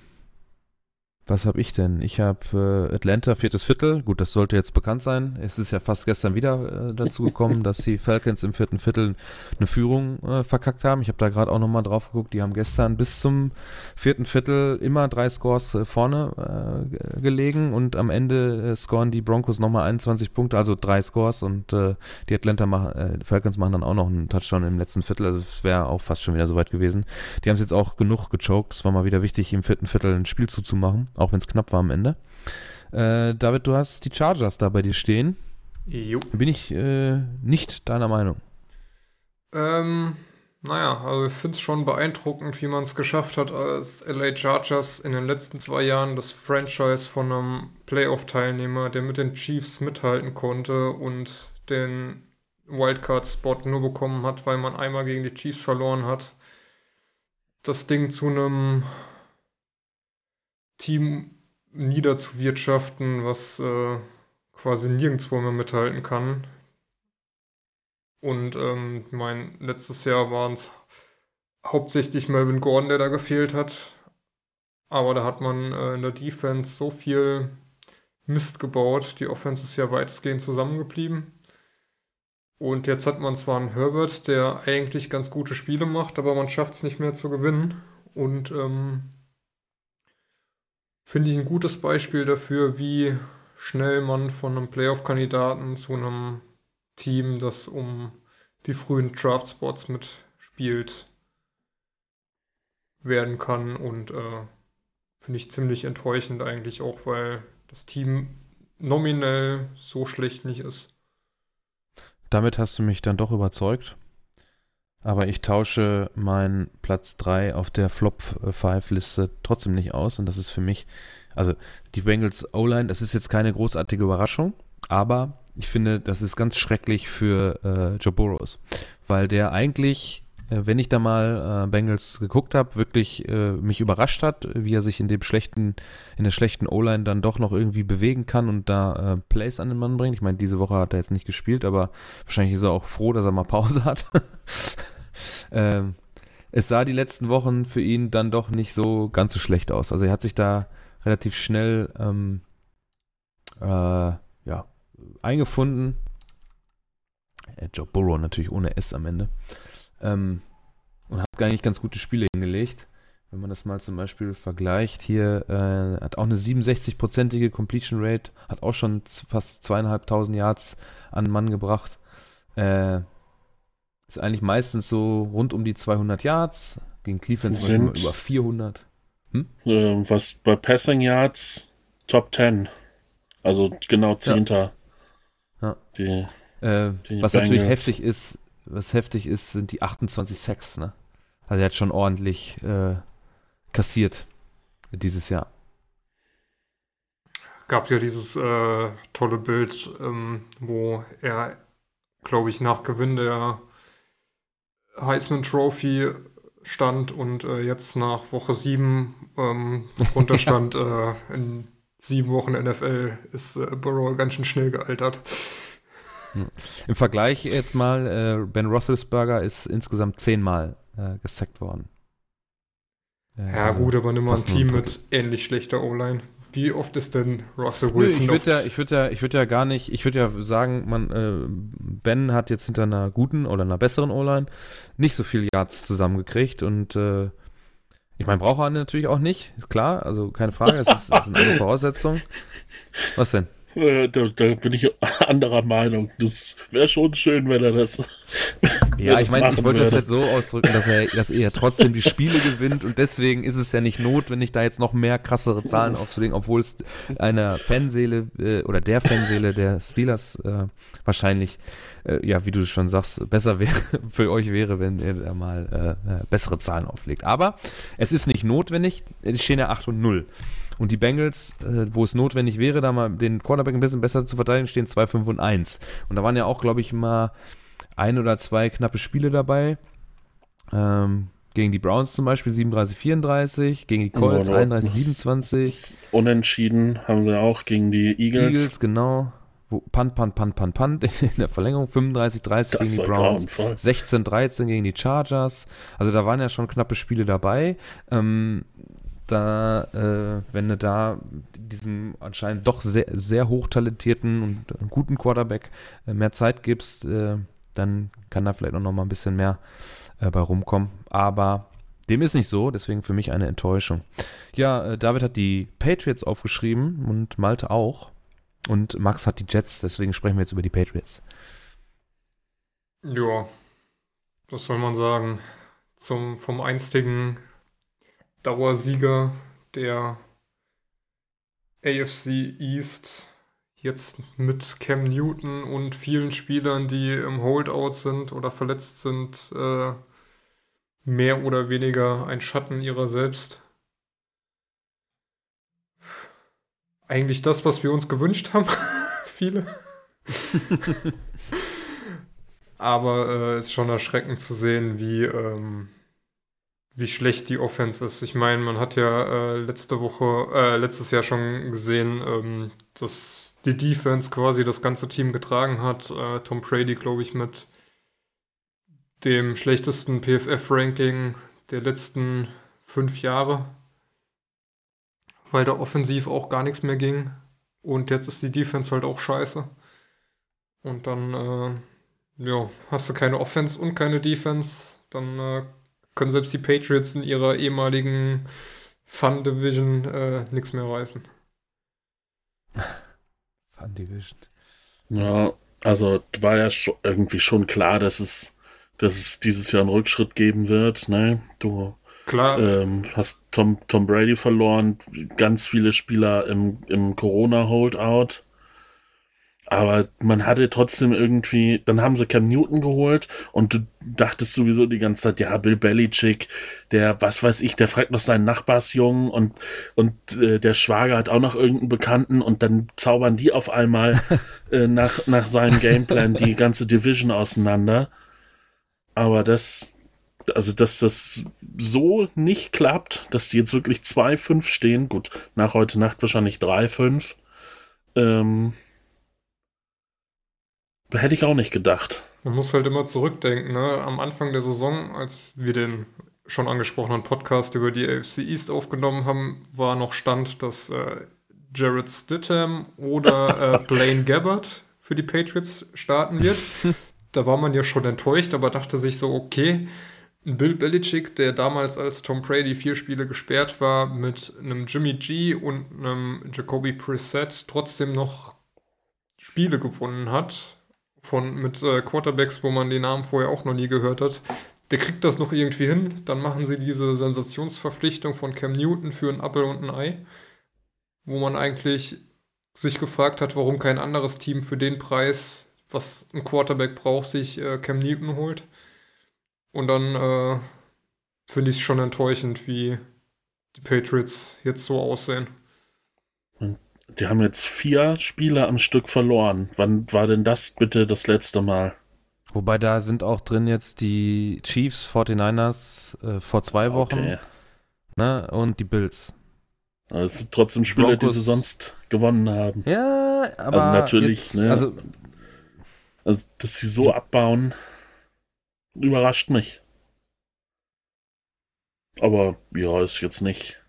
was habe ich denn? Ich habe äh, Atlanta, viertes Viertel. Gut, das sollte jetzt bekannt sein. Es ist ja fast gestern wieder äh, dazu gekommen, [laughs] dass die Falcons im vierten Viertel eine Führung äh, verkackt haben. Ich habe da gerade auch nochmal drauf geguckt. Die haben gestern bis zum vierten Viertel immer drei Scores äh, vorne äh, ge- gelegen und am Ende äh, scoren die Broncos nochmal 21 Punkte, also drei Scores und äh, die Atlanta machen, äh, Falcons machen dann auch noch einen Touchdown im letzten Viertel. Also es wäre auch fast schon wieder soweit gewesen. Die haben es jetzt auch genug gechoked. Es war mal wieder wichtig, im vierten Viertel ein Spiel zuzumachen, auch wenn es knapp war am Ende. Äh, David, du hast die Chargers da bei dir stehen. Jo. Bin ich äh, nicht deiner Meinung. Ähm, naja, also ich finde es schon beeindruckend, wie man es geschafft hat, als LA Chargers in den letzten zwei Jahren das Franchise von einem Playoff-Teilnehmer, der mit den Chiefs mithalten konnte und den Wildcard-Spot nur bekommen hat, weil man einmal gegen die Chiefs verloren hat, das Ding zu einem Team niederzuwirtschaften, was äh, quasi nirgendwo mehr mithalten kann. Und ähm, mein letztes Jahr waren es hauptsächlich Melvin Gordon, der da gefehlt hat. Aber da hat man äh, in der Defense so viel Mist gebaut. Die Offense ist ja weitestgehend zusammengeblieben. Und jetzt hat man zwar einen Herbert, der eigentlich ganz gute Spiele macht, aber man schafft es nicht mehr zu gewinnen. Und ähm, finde ich ein gutes Beispiel dafür, wie schnell man von einem Playoff-Kandidaten zu einem Team, das um die frühen Draft-Spots mitspielt, werden kann. Und äh, finde ich ziemlich enttäuschend eigentlich auch, weil das Team nominell so schlecht nicht ist. Damit hast du mich dann doch überzeugt. Aber ich tausche meinen Platz 3 auf der Flop 5 Liste trotzdem nicht aus. Und das ist für mich, also die Bengals O-Line, das ist jetzt keine großartige Überraschung, aber ich finde, das ist ganz schrecklich für äh, Joe Burrows, weil der eigentlich, wenn ich da mal äh, Bengals geguckt habe, wirklich äh, mich überrascht hat, wie er sich in dem schlechten, in der schlechten O-Line dann doch noch irgendwie bewegen kann und da äh, Plays an den Mann bringt. Ich meine, diese Woche hat er jetzt nicht gespielt, aber wahrscheinlich ist er auch froh, dass er mal Pause hat. [laughs] ähm, es sah die letzten Wochen für ihn dann doch nicht so ganz so schlecht aus. Also er hat sich da relativ schnell ähm, äh, ja, eingefunden. Äh, Joe Burrow natürlich ohne S am Ende. Ähm, und hat gar nicht ganz gute Spiele hingelegt. Wenn man das mal zum Beispiel vergleicht, hier äh, hat auch eine 67-prozentige Completion Rate, hat auch schon fast zweieinhalbtausend Yards an den Mann gebracht. Äh, ist eigentlich meistens so rund um die 200 Yards. Gegen Cleveland sind über 400. Hm? Äh, was bei Passing Yards Top 10. Also genau 10. Ja. ja. Die, äh, die was Bengals. natürlich heftig ist, was heftig ist, sind die 28 Sacks, ne? Also er hat schon ordentlich äh, kassiert dieses Jahr. Gab ja dieses äh, tolle Bild, ähm, wo er, glaube ich, nach Gewinn der Heisman Trophy stand und äh, jetzt nach Woche 7 ähm, [laughs] runter stand, ja. äh, in sieben Wochen NFL ist äh, Burrow ganz schön schnell gealtert. [laughs] Im Vergleich jetzt mal, äh, Ben Roethlisberger ist insgesamt zehnmal äh, gesackt worden. ja also gut, aber nimm mal ein Team mit ähnlich schlechter O-Line. Wie oft ist denn Russell Wilson? ich würde ja, ich würde ja, ich würde ja gar nicht, ich würde ja sagen, man, äh, Ben hat jetzt hinter einer guten oder einer besseren O-Line nicht so viel Yards zusammengekriegt und äh, ich meine, braucht er natürlich auch nicht, klar, also keine Frage, das ist, das ist eine [laughs] Voraussetzung. Was denn? Äh, da, da, bin ich anderer Meinung. Das wäre schon schön, wenn er das. ja, ich meine, ich wollte das jetzt so ausdrücken, dass er, dass er trotzdem die Spiele gewinnt und deswegen ist es ja nicht notwendig, da jetzt noch mehr krassere Zahlen aufzulegen, obwohl es einer Fanseele äh, oder der Fanseele der Steelers äh, wahrscheinlich, äh, ja, wie du schon sagst, besser wäre [laughs] für euch wäre, wenn er da mal äh, äh, bessere Zahlen auflegt. Aber es ist nicht notwendig, es stehen ja 8 und 0. Und die Bengals, äh, wo es notwendig wäre, da mal den Quarterback ein bisschen besser zu verteidigen, stehen 2, 5 und 1. Und da waren ja auch, glaube ich, mal ein oder zwei knappe Spiele dabei. Ähm, gegen die Browns zum Beispiel 37, 34, gegen die Colts oh, 31, 27. Unentschieden haben sie auch gegen die Eagles. Eagles, genau. Punt, Punt, Punt, Punt, Punt [laughs] in der Verlängerung 35, 30 das gegen die Browns, 16, 13 gegen die Chargers. Also da waren ja schon knappe Spiele dabei. Ähm, da, äh, wenn du da diesem anscheinend doch sehr, sehr hochtalentierten und guten Quarterback äh, mehr Zeit gibst, äh, dann kann da vielleicht auch noch mal ein bisschen mehr äh, bei rumkommen. Aber dem ist nicht so, deswegen für mich eine Enttäuschung. Ja, äh, David hat die Patriots aufgeschrieben und Malte auch. Und Max hat die Jets, deswegen sprechen wir jetzt über die Patriots. Ja, was soll man sagen? Zum, vom Einstigen. Dauersieger, der, AFC East jetzt mit Cam Newton und vielen Spielern, die im Holdout sind oder verletzt sind, äh, mehr oder weniger ein Schatten ihrer selbst. Eigentlich das, was wir uns gewünscht haben. [laughs] Viele. [laughs] Aber es äh, ist schon erschreckend zu sehen, wie, ähm, wie schlecht die Offense ist. Ich meine, man hat ja äh, letzte Woche, äh, letztes Jahr schon gesehen, ähm, dass die Defense quasi das ganze Team getragen hat. Äh, Tom Brady, glaube ich, mit dem schlechtesten PFF-Ranking der letzten fünf Jahre, weil da offensiv auch gar nichts mehr ging. Und jetzt ist die Defense halt auch scheiße. Und dann, äh, ja, hast du keine Offense und keine Defense, dann äh, können selbst die Patriots in ihrer ehemaligen Fun Division äh, nichts mehr reißen. [laughs] Fun Division. Ja, also war ja schon, irgendwie schon klar, dass es, dass es dieses Jahr einen Rückschritt geben wird. Ne? Du Klar. Ähm, hast Tom, Tom Brady verloren, ganz viele Spieler im, im Corona-Holdout. Aber man hatte trotzdem irgendwie, dann haben sie Cam Newton geholt und du dachtest sowieso die ganze Zeit, ja, Bill Belichick, der, was weiß ich, der fragt noch seinen Nachbarsjungen und, und äh, der Schwager hat auch noch irgendeinen Bekannten und dann zaubern die auf einmal [laughs] äh, nach, nach seinem Gameplan die ganze Division auseinander. Aber das, also dass das so nicht klappt, dass die jetzt wirklich 2-5 stehen, gut, nach heute Nacht wahrscheinlich 3-5, ähm, Hätte ich auch nicht gedacht. Man muss halt immer zurückdenken, ne? Am Anfang der Saison, als wir den schon angesprochenen Podcast über die AFC East aufgenommen haben, war noch Stand, dass äh, Jared Stidham oder äh, [laughs] Blaine Gabbard für die Patriots starten wird. [laughs] da war man ja schon enttäuscht, aber dachte sich so, okay, Bill Belichick, der damals als Tom Brady vier Spiele gesperrt war, mit einem Jimmy G und einem Jacoby Brissett trotzdem noch Spiele gewonnen hat, von, mit äh, Quarterbacks, wo man den Namen vorher auch noch nie gehört hat. Der kriegt das noch irgendwie hin. Dann machen sie diese Sensationsverpflichtung von Cam Newton für ein Apple und ein Ei, wo man eigentlich sich gefragt hat, warum kein anderes Team für den Preis, was ein Quarterback braucht, sich äh, Cam Newton holt. Und dann äh, finde ich es schon enttäuschend, wie die Patriots jetzt so aussehen. Die haben jetzt vier Spiele am Stück verloren. Wann war denn das bitte das letzte Mal? Wobei da sind auch drin jetzt die Chiefs, 49ers äh, vor zwei Wochen okay. ne, und die Bills. Also es sind trotzdem Spiele, Broncos. die sie sonst gewonnen haben. Ja, aber also natürlich, jetzt, ne, also, also, dass sie so abbauen, überrascht mich. Aber ja, ist jetzt nicht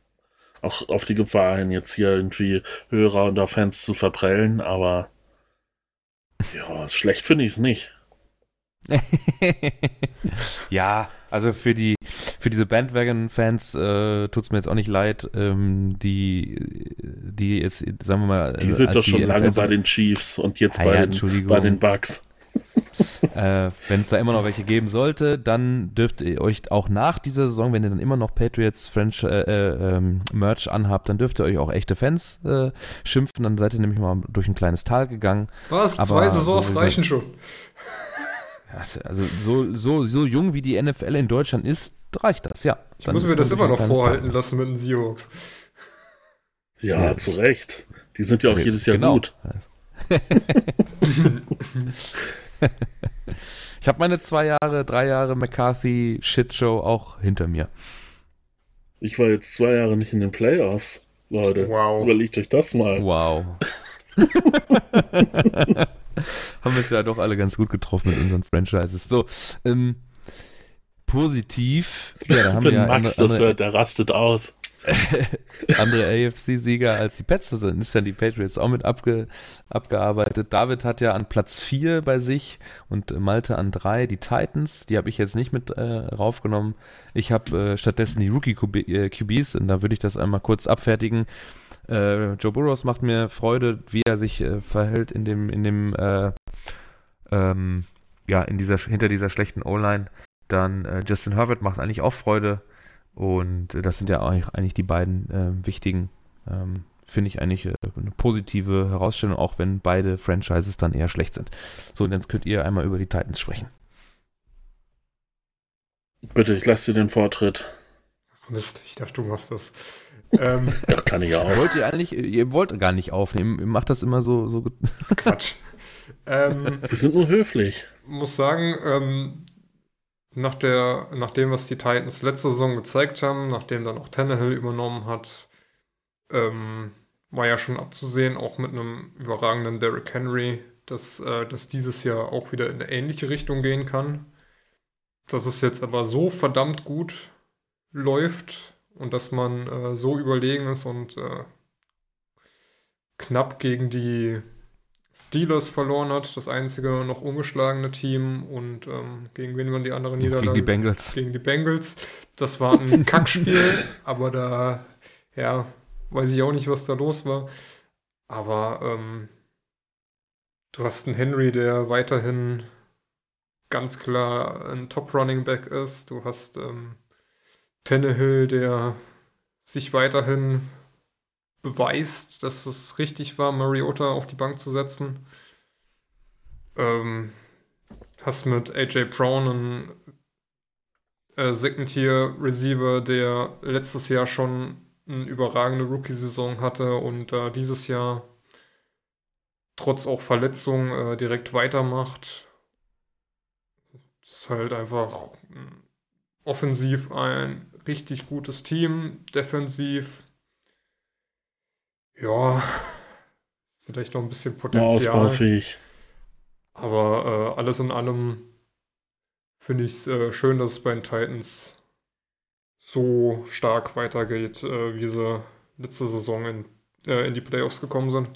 auch auf die Gefahr hin, jetzt hier irgendwie Hörer und Fans zu verprellen, aber ja, schlecht finde ich es nicht. [laughs] ja, also für die für diese Bandwagon-Fans äh, tut es mir jetzt auch nicht leid, ähm, die die jetzt, sagen wir mal, die sind doch schon lange bei den Chiefs und jetzt ah, bei, ja, den, bei den Bucks [laughs] äh, wenn es da immer noch welche geben sollte, dann dürft ihr euch auch nach dieser Saison, wenn ihr dann immer noch Patriots French äh, äh, ähm, Merch anhabt, dann dürft ihr euch auch echte Fans äh, schimpfen. Dann seid ihr nämlich mal durch ein kleines Tal gegangen. Was? Aber Zwei Saisons so, reichen schon. Also so, so, so jung wie die NFL in Deutschland ist, reicht das, ja. Ich dann muss mir das immer noch vorhalten Tal. lassen mit den Seahawks. Ja, ja, zu Recht. Die sind ja auch jedes Jahr genau. gut. [laughs] [laughs] ich habe meine zwei Jahre, drei Jahre McCarthy Shitshow auch hinter mir. Ich war jetzt zwei Jahre nicht in den Playoffs, Leute. Wow. Überlegt euch das mal. Wow. [laughs] Haben wir es ja doch alle ganz gut getroffen mit unseren Franchises. So, ähm, positiv. Ja, Wenn ja Max andere, das hört, der rastet aus. [laughs] andere AFC-Sieger als die Pets sind, ist ja die Patriots auch mit abge, abgearbeitet. David hat ja an Platz 4 bei sich und Malte an 3 die Titans. Die habe ich jetzt nicht mit äh, raufgenommen. Ich habe äh, stattdessen die Rookie-QBs äh, und da würde ich das einmal kurz abfertigen. Äh, Joe Burrows macht mir Freude, wie er sich äh, verhält in dem, in dem, äh, ähm, ja, in dieser, hinter dieser schlechten O-Line. Dann Justin Herbert macht eigentlich auch Freude und das sind ja eigentlich die beiden äh, wichtigen ähm, finde ich eigentlich äh, eine positive Herausstellung, auch wenn beide Franchises dann eher schlecht sind. So, und jetzt könnt ihr einmal über die Titans sprechen. Bitte, ich lasse dir den Vortritt. Mist, ich dachte, du machst das. [laughs] ähm, Ja, kann ich auch. Wollt ihr eigentlich, ihr wollt gar nicht aufnehmen, ihr macht das immer so, so Quatsch. [laughs] ähm, Wir sind nur höflich. muss sagen, ähm, nach, der, nach dem, was die Titans letzte Saison gezeigt haben, nachdem dann auch Tannehill übernommen hat, ähm, war ja schon abzusehen, auch mit einem überragenden Derrick Henry, dass äh, das dieses Jahr auch wieder in eine ähnliche Richtung gehen kann. Dass es jetzt aber so verdammt gut läuft und dass man äh, so überlegen ist und äh, knapp gegen die Steelers verloren hat, das einzige noch ungeschlagene Team und ähm, gegen wen waren die anderen Niederlagen? gegen die Bengals. Gegen die Bengals. Das war ein [laughs] Kackspiel, aber da, ja, weiß ich auch nicht, was da los war. Aber ähm, du hast einen Henry, der weiterhin ganz klar ein Top-Running-Back ist. Du hast ähm, Tannehill, der sich weiterhin beweist, dass es richtig war, Mariota auf die Bank zu setzen. Ähm, hast mit AJ Brown einen äh, Second-Tier-Receiver, der letztes Jahr schon eine überragende Rookie-Saison hatte und äh, dieses Jahr trotz auch Verletzungen äh, direkt weitermacht. Das ist halt einfach mm, offensiv ein richtig gutes Team, defensiv ja, vielleicht noch ein bisschen Potenzial. ausbaufähig. Aber äh, alles in allem finde ich es äh, schön, dass es bei den Titans so stark weitergeht, äh, wie sie letzte Saison in, äh, in die Playoffs gekommen sind.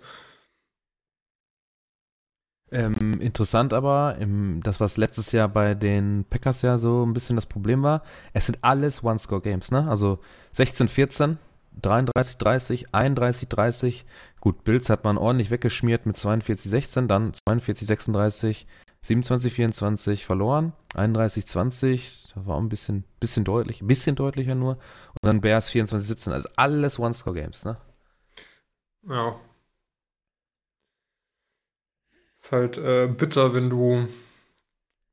Ähm, interessant aber, im, das, was letztes Jahr bei den Packers ja so ein bisschen das Problem war, es sind alles One-Score-Games, ne? Also 16-14, 33-30, 31-30. Gut, Bills hat man ordentlich weggeschmiert mit 42-16, dann 42-36, 27-24 verloren, 31-20, das war auch ein bisschen, bisschen deutlich, ein bisschen deutlicher nur. Und dann Bears 24-17, also alles One-Score-Games, ne? Ja. Ist halt äh, bitter, wenn du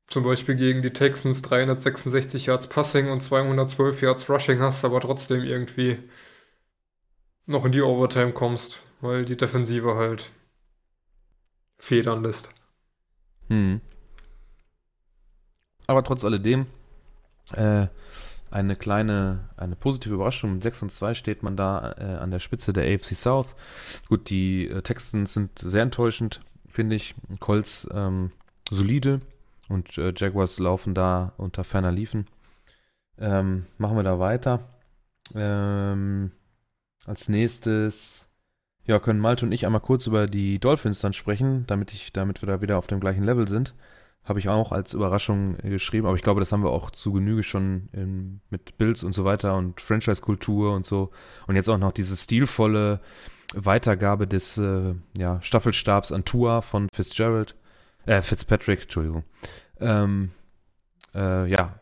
zum Beispiel gegen die Texans 366 Yards Passing und 212 Yards Rushing hast, aber trotzdem irgendwie noch in die Overtime kommst, weil die Defensive halt federn lässt. Hm. Aber trotz alledem, äh, eine kleine, eine positive Überraschung. Mit 6 und 2 steht man da äh, an der Spitze der AFC South. Gut, die äh, Texans sind sehr enttäuschend, finde ich. Colts ähm, solide und äh, Jaguars laufen da unter ferner Liefen. Ähm, machen wir da weiter. Ähm, als nächstes ja, können Malte und ich einmal kurz über die Dolphins dann sprechen, damit ich, damit wir da wieder auf dem gleichen Level sind. Habe ich auch als Überraschung geschrieben, aber ich glaube, das haben wir auch zu Genüge schon in, mit Bills und so weiter und Franchise-Kultur und so. Und jetzt auch noch diese stilvolle Weitergabe des äh, ja, Staffelstabs an Tua von Fitzgerald, äh, Fitzpatrick, Entschuldigung. Ähm, äh, ja,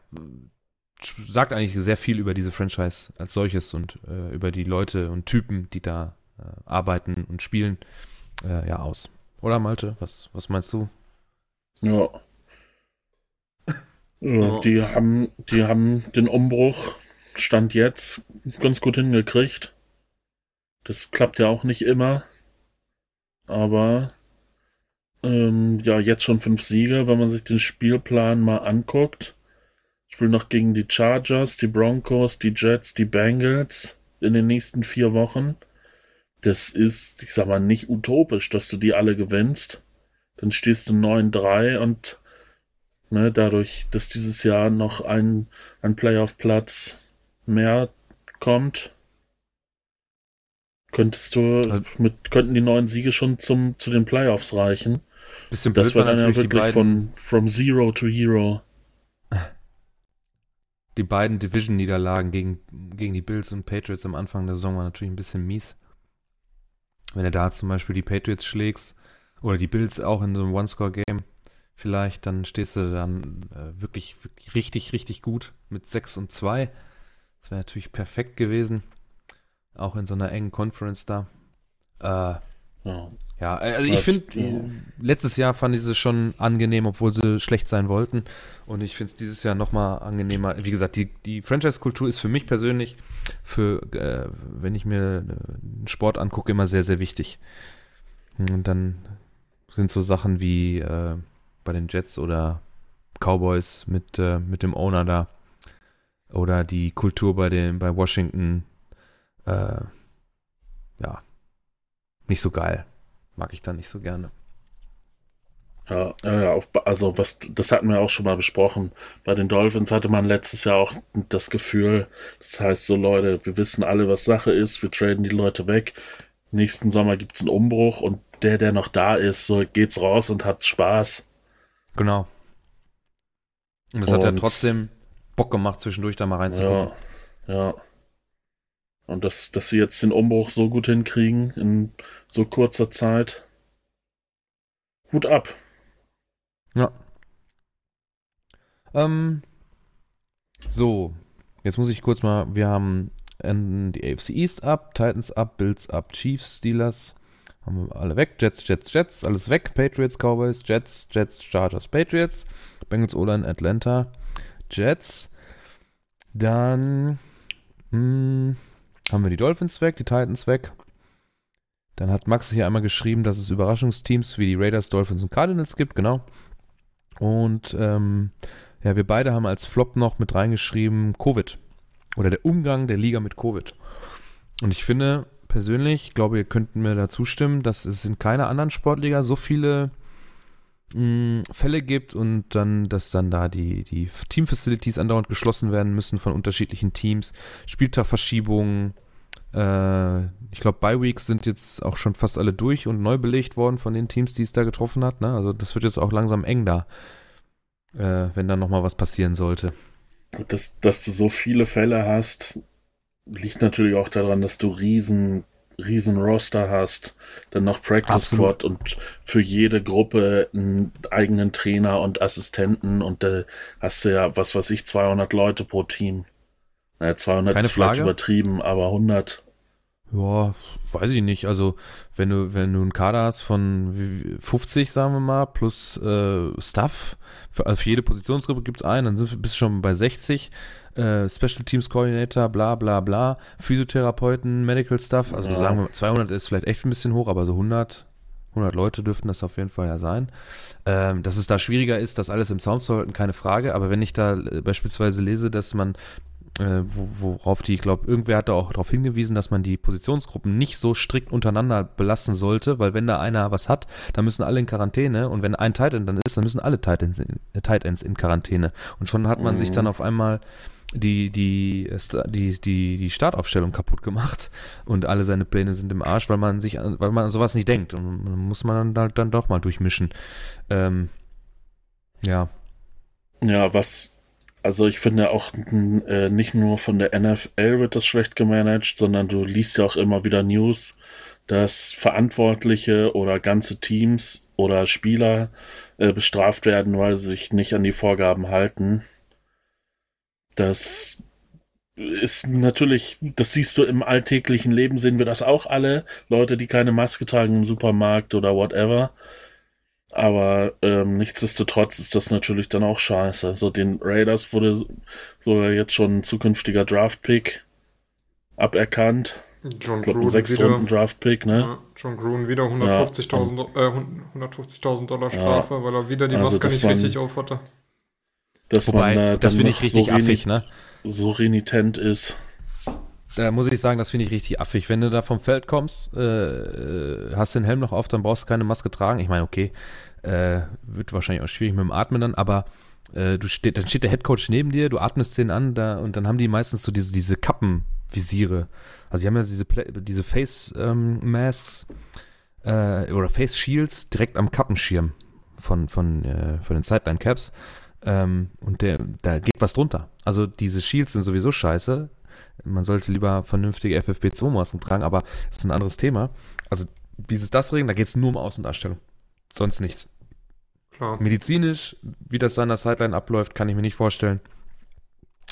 sagt eigentlich sehr viel über diese Franchise als solches und äh, über die Leute und Typen, die da äh, arbeiten und spielen, äh, ja, aus. Oder Malte, was, was meinst du? Ja. ja die, haben, die haben den Umbruch, Stand jetzt, ganz gut hingekriegt. Das klappt ja auch nicht immer. Aber ähm, ja, jetzt schon fünf Siege, wenn man sich den Spielplan mal anguckt. Spielen noch gegen die Chargers, die Broncos, die Jets, die Bengals in den nächsten vier Wochen. Das ist, ich sag mal, nicht utopisch, dass du die alle gewinnst. Dann stehst du 9-3 und ne, dadurch, dass dieses Jahr noch ein, ein Playoff-Platz mehr kommt, könntest du Also- mit, könnten die neun Siege schon zum, zu den Playoffs reichen. Bisschen Das war dann ja wirklich von from Zero to Hero. Die beiden Division-Niederlagen gegen, gegen die Bills und Patriots am Anfang der Saison waren natürlich ein bisschen mies. Wenn du da zum Beispiel die Patriots schlägst oder die Bills auch in so einem One-Score-Game vielleicht, dann stehst du dann äh, wirklich, wirklich richtig, richtig gut mit 6 und 2. Das wäre natürlich perfekt gewesen. Auch in so einer engen Conference da. Äh, Ja. ja, also ich finde, ja. letztes Jahr fand ich sie schon angenehm, obwohl sie schlecht sein wollten. Und ich finde es dieses Jahr nochmal angenehmer. Wie gesagt, die, die Franchise-Kultur ist für mich persönlich, für, äh, wenn ich mir äh, einen Sport angucke, immer sehr, sehr wichtig. Und dann sind so Sachen wie äh, bei den Jets oder Cowboys mit, äh, mit dem Owner da. Oder die Kultur bei den, bei Washington, äh, ja, nicht so geil. Mag ich dann nicht so gerne. Ja, ja, also was, das hatten wir auch schon mal besprochen. Bei den Dolphins hatte man letztes Jahr auch das Gefühl, das heißt so Leute, wir wissen alle, was Sache ist, wir traden die Leute weg. Nächsten Sommer gibt es einen Umbruch und der, der noch da ist, so geht's raus und hat Spaß. Genau. Und es hat ja Und- trotzdem Bock gemacht, zwischendurch da mal reinzugucken. Ja, ja. Und dass, dass sie jetzt den Umbruch so gut hinkriegen in so kurzer Zeit. Hut ab. Ja. Ähm, so, jetzt muss ich kurz mal, wir haben die AFC East ab, Titans ab, Bills ab, Chiefs, Steelers, haben wir alle weg, Jets, Jets, Jets, alles weg, Patriots, Cowboys, Jets, Jets, Chargers, Patriots, Bengals, O-Line, Atlanta, Jets, dann hm, haben wir die Dolphins weg, die Titans weg, dann hat Max hier einmal geschrieben, dass es Überraschungsteams wie die Raiders, Dolphins und Cardinals gibt, genau. Und ähm, ja, wir beide haben als Flop noch mit reingeschrieben Covid oder der Umgang der Liga mit Covid. Und ich finde persönlich, ich glaube, ihr könnt mir da zustimmen, dass es in keiner anderen Sportliga so viele mh, Fälle gibt und dann, dass dann da die, die Teamfacilities andauernd geschlossen werden müssen von unterschiedlichen Teams, Spieltagverschiebungen, äh, ich glaube, Bye-Weeks sind jetzt auch schon fast alle durch und neu belegt worden von den Teams, die es da getroffen hat. Ne? Also das wird jetzt auch langsam eng da, äh, wenn da nochmal was passieren sollte. Dass, dass du so viele Fälle hast, liegt natürlich auch daran, dass du riesen, riesen Roster hast, dann noch Practice. Squad und für jede Gruppe einen eigenen Trainer und Assistenten und da hast du ja, was weiß ich, 200 Leute pro Team. Naja, 200 Keine ist vielleicht Frage. übertrieben, aber 100. Ja, weiß ich nicht. Also, wenn du, wenn du einen Kader hast von wie- wie- 50, sagen wir mal, plus äh, Staff, für, also für jede Positionsgruppe gibt es einen, dann sind, wir- bist du schon bei 60. Äh, Special Teams Coordinator, bla bla bla, Physiotherapeuten, Medical Stuff. Also Ja. sagen wir, 200 ist vielleicht echt ein bisschen hoch, aber so 100, 100 Leute dürften das auf jeden Fall ja sein. Ähm, dass es da schwieriger ist, das alles im Zaun zu halten, keine Frage. Aber wenn ich da äh, beispielsweise lese, dass man äh, wo, worauf die, ich glaube, irgendwer hat da auch darauf hingewiesen, dass man die Positionsgruppen nicht so strikt untereinander belassen sollte, weil wenn da einer was hat, dann müssen alle in Quarantäne und wenn ein Tight End dann ist, dann müssen alle Tight Ends in, äh, Tight Ends in Quarantäne. Und schon hat man Mhm. sich dann auf einmal die, die, äh, die, die, die Startaufstellung kaputt gemacht und alle seine Pläne sind im Arsch, weil man sich, an- weil man an sowas nicht denkt. Und dann muss man dann, dann doch mal durchmischen. Ähm, ja, Ja, was, also ich finde auch äh, nicht nur von der NFL wird das schlecht gemanagt, sondern du liest ja auch immer wieder News, dass Verantwortliche oder ganze Teams oder Spieler äh, bestraft werden, weil sie sich nicht an die Vorgaben halten. Das ist natürlich, das siehst du im alltäglichen Leben, sehen wir das auch alle. Leute, die keine Maske tragen im Supermarkt oder whatever. Aber ähm, nichtsdestotrotz ist das natürlich dann auch scheiße. Also den Raiders wurde sogar jetzt schon ein zukünftiger Draft-Pick aberkannt. John Ich glaube, ein Gruden sechs wieder. Runden Draft-Pick, ne? Ja, John Gruden wieder 150.000 äh, 150.000 Dollar Strafe, weil er wieder die Also Maske das nicht waren- richtig auf hatte. Dass wobei, man äh, das finde ich richtig so, affig, ne? so renitent ist. Da muss ich sagen, das finde ich richtig affig. Wenn du da vom Feld kommst, äh, äh, hast den Helm noch auf, dann brauchst du keine Maske tragen. Ich meine, okay, äh, wird wahrscheinlich auch schwierig mit dem Atmen dann, aber äh, du steht, dann steht der Headcoach neben dir, du atmest den an da, und dann haben die meistens so diese, diese Kappenvisiere. Also die haben ja diese, diese Face-Masks äh, oder Face-Shields direkt am Kappenschirm von, von, äh, von den Sideline-Caps. Ähm, und der, da geht was drunter. Also diese Shields sind sowieso scheiße. Man sollte lieber vernünftige FFP2-Masken tragen, aber das ist ein anderes Thema. Also dieses das Regeln, da geht es nur um Außendarstellung. Sonst nichts. Klar. Medizinisch, wie das an der Sideline abläuft, kann ich mir nicht vorstellen.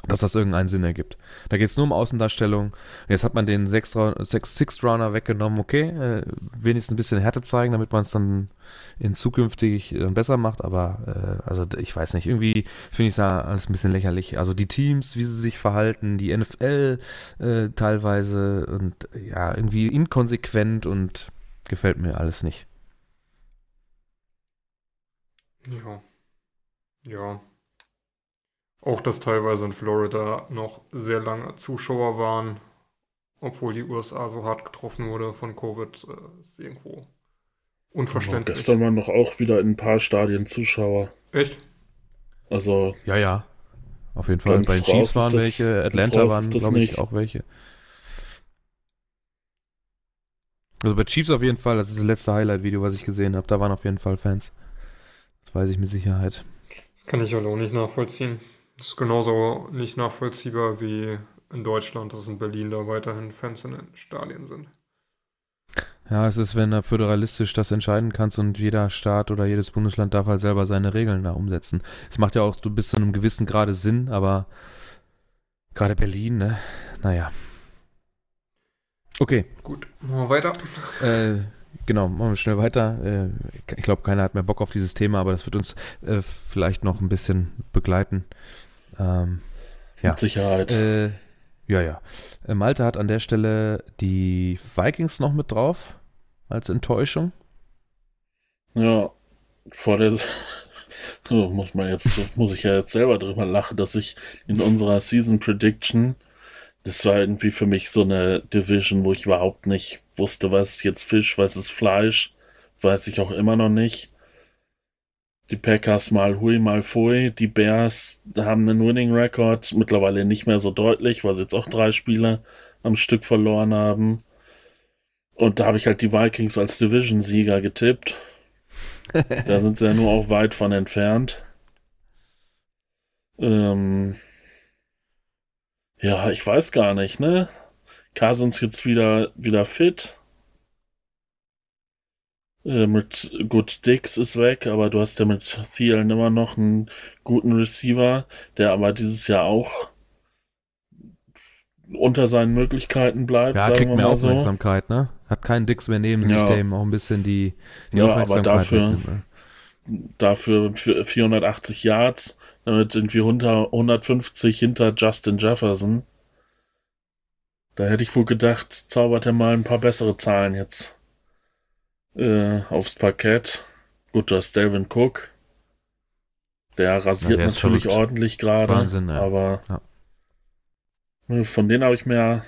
Dass das irgendeinen Sinn ergibt. Da geht es nur um Außendarstellung. Jetzt hat man den Six Runner weggenommen, okay, äh, wenigstens ein bisschen Härte zeigen, damit man es dann in zukünftig äh, besser macht, aber äh, also ich weiß nicht, irgendwie finde ich da alles ein bisschen lächerlich. Also die Teams, wie sie sich verhalten, die NFL äh, teilweise und ja, irgendwie inkonsequent und gefällt mir alles nicht. Ja. Ja. Auch, dass teilweise in Florida noch sehr lange Zuschauer waren, obwohl die USA so hart getroffen wurde von Covid, äh, ist irgendwo unverständlich. Gestern waren doch auch wieder in ein paar Stadien Zuschauer. Echt? Also. Ja, ja. Auf jeden Fall. Bei den Chiefs waren das, welche, Atlanta waren, glaube ich, auch welche. Also bei Chiefs auf jeden Fall, das ist das letzte Highlight-Video, was ich gesehen habe. Da waren auf jeden Fall Fans. Das weiß ich mit Sicherheit. Das kann ich halt auch nicht nachvollziehen. Das ist genauso nicht nachvollziehbar wie in Deutschland, dass in Berlin da weiterhin Fans in den Stadien sind. Ja, es ist, wenn du föderalistisch das entscheiden kannst und jeder Staat oder jedes Bundesland darf halt selber seine Regeln da umsetzen. Es macht ja auch du bis zu einem gewissen Grade Sinn, aber gerade Berlin, ne? Naja. Okay. Gut, machen wir weiter. Äh, genau, machen wir schnell weiter. Äh, ich glaube, keiner hat mehr Bock auf dieses Thema, aber das wird uns äh, vielleicht noch ein bisschen begleiten. Ähm, ja. Mit Sicherheit. Äh, ja, ja. Äh, Malte hat an der Stelle die Vikings noch mit drauf als Enttäuschung. Ja, vor der so, [laughs] muss man jetzt, muss ich ja jetzt selber drüber lachen, dass ich in unserer Season Prediction, das war irgendwie für mich so eine Division, wo ich überhaupt nicht wusste, was ist jetzt Fisch, was ist Fleisch, weiß ich auch immer noch nicht. Die Packers mal hui, mal fui. Die Bears haben einen Winning Record. Mittlerweile nicht mehr so deutlich, weil sie jetzt auch drei Spiele am Stück verloren haben. Und da habe ich halt die Vikings als Division-Sieger getippt. da sind sie ja nur auch weit von entfernt. Ähm ja, ich weiß gar nicht, ne? Cousins jetzt wieder, wieder fit. Äh, mit gut Dix ist weg, aber du hast ja mit Thielen immer noch einen guten Receiver, der aber dieses Jahr auch unter seinen Möglichkeiten bleibt. Ja, kriegt mehr Aufmerksamkeit, so. ne? Hat keinen Dix mehr neben ja. sich, der ihm auch ein bisschen die, die ja, Aufmerksamkeit aber dafür, ne? dafür für 480 Yards, damit irgendwie 150 hinter Justin Jefferson. Da hätte ich wohl gedacht, zaubert er mal ein paar bessere Zahlen jetzt äh, aufs Parkett. Gut, du hast Delvin Cook. Der rasiert ja, der natürlich ordentlich gerade. Wahnsinn, ja. Aber ja. Von denen habe ich mehr,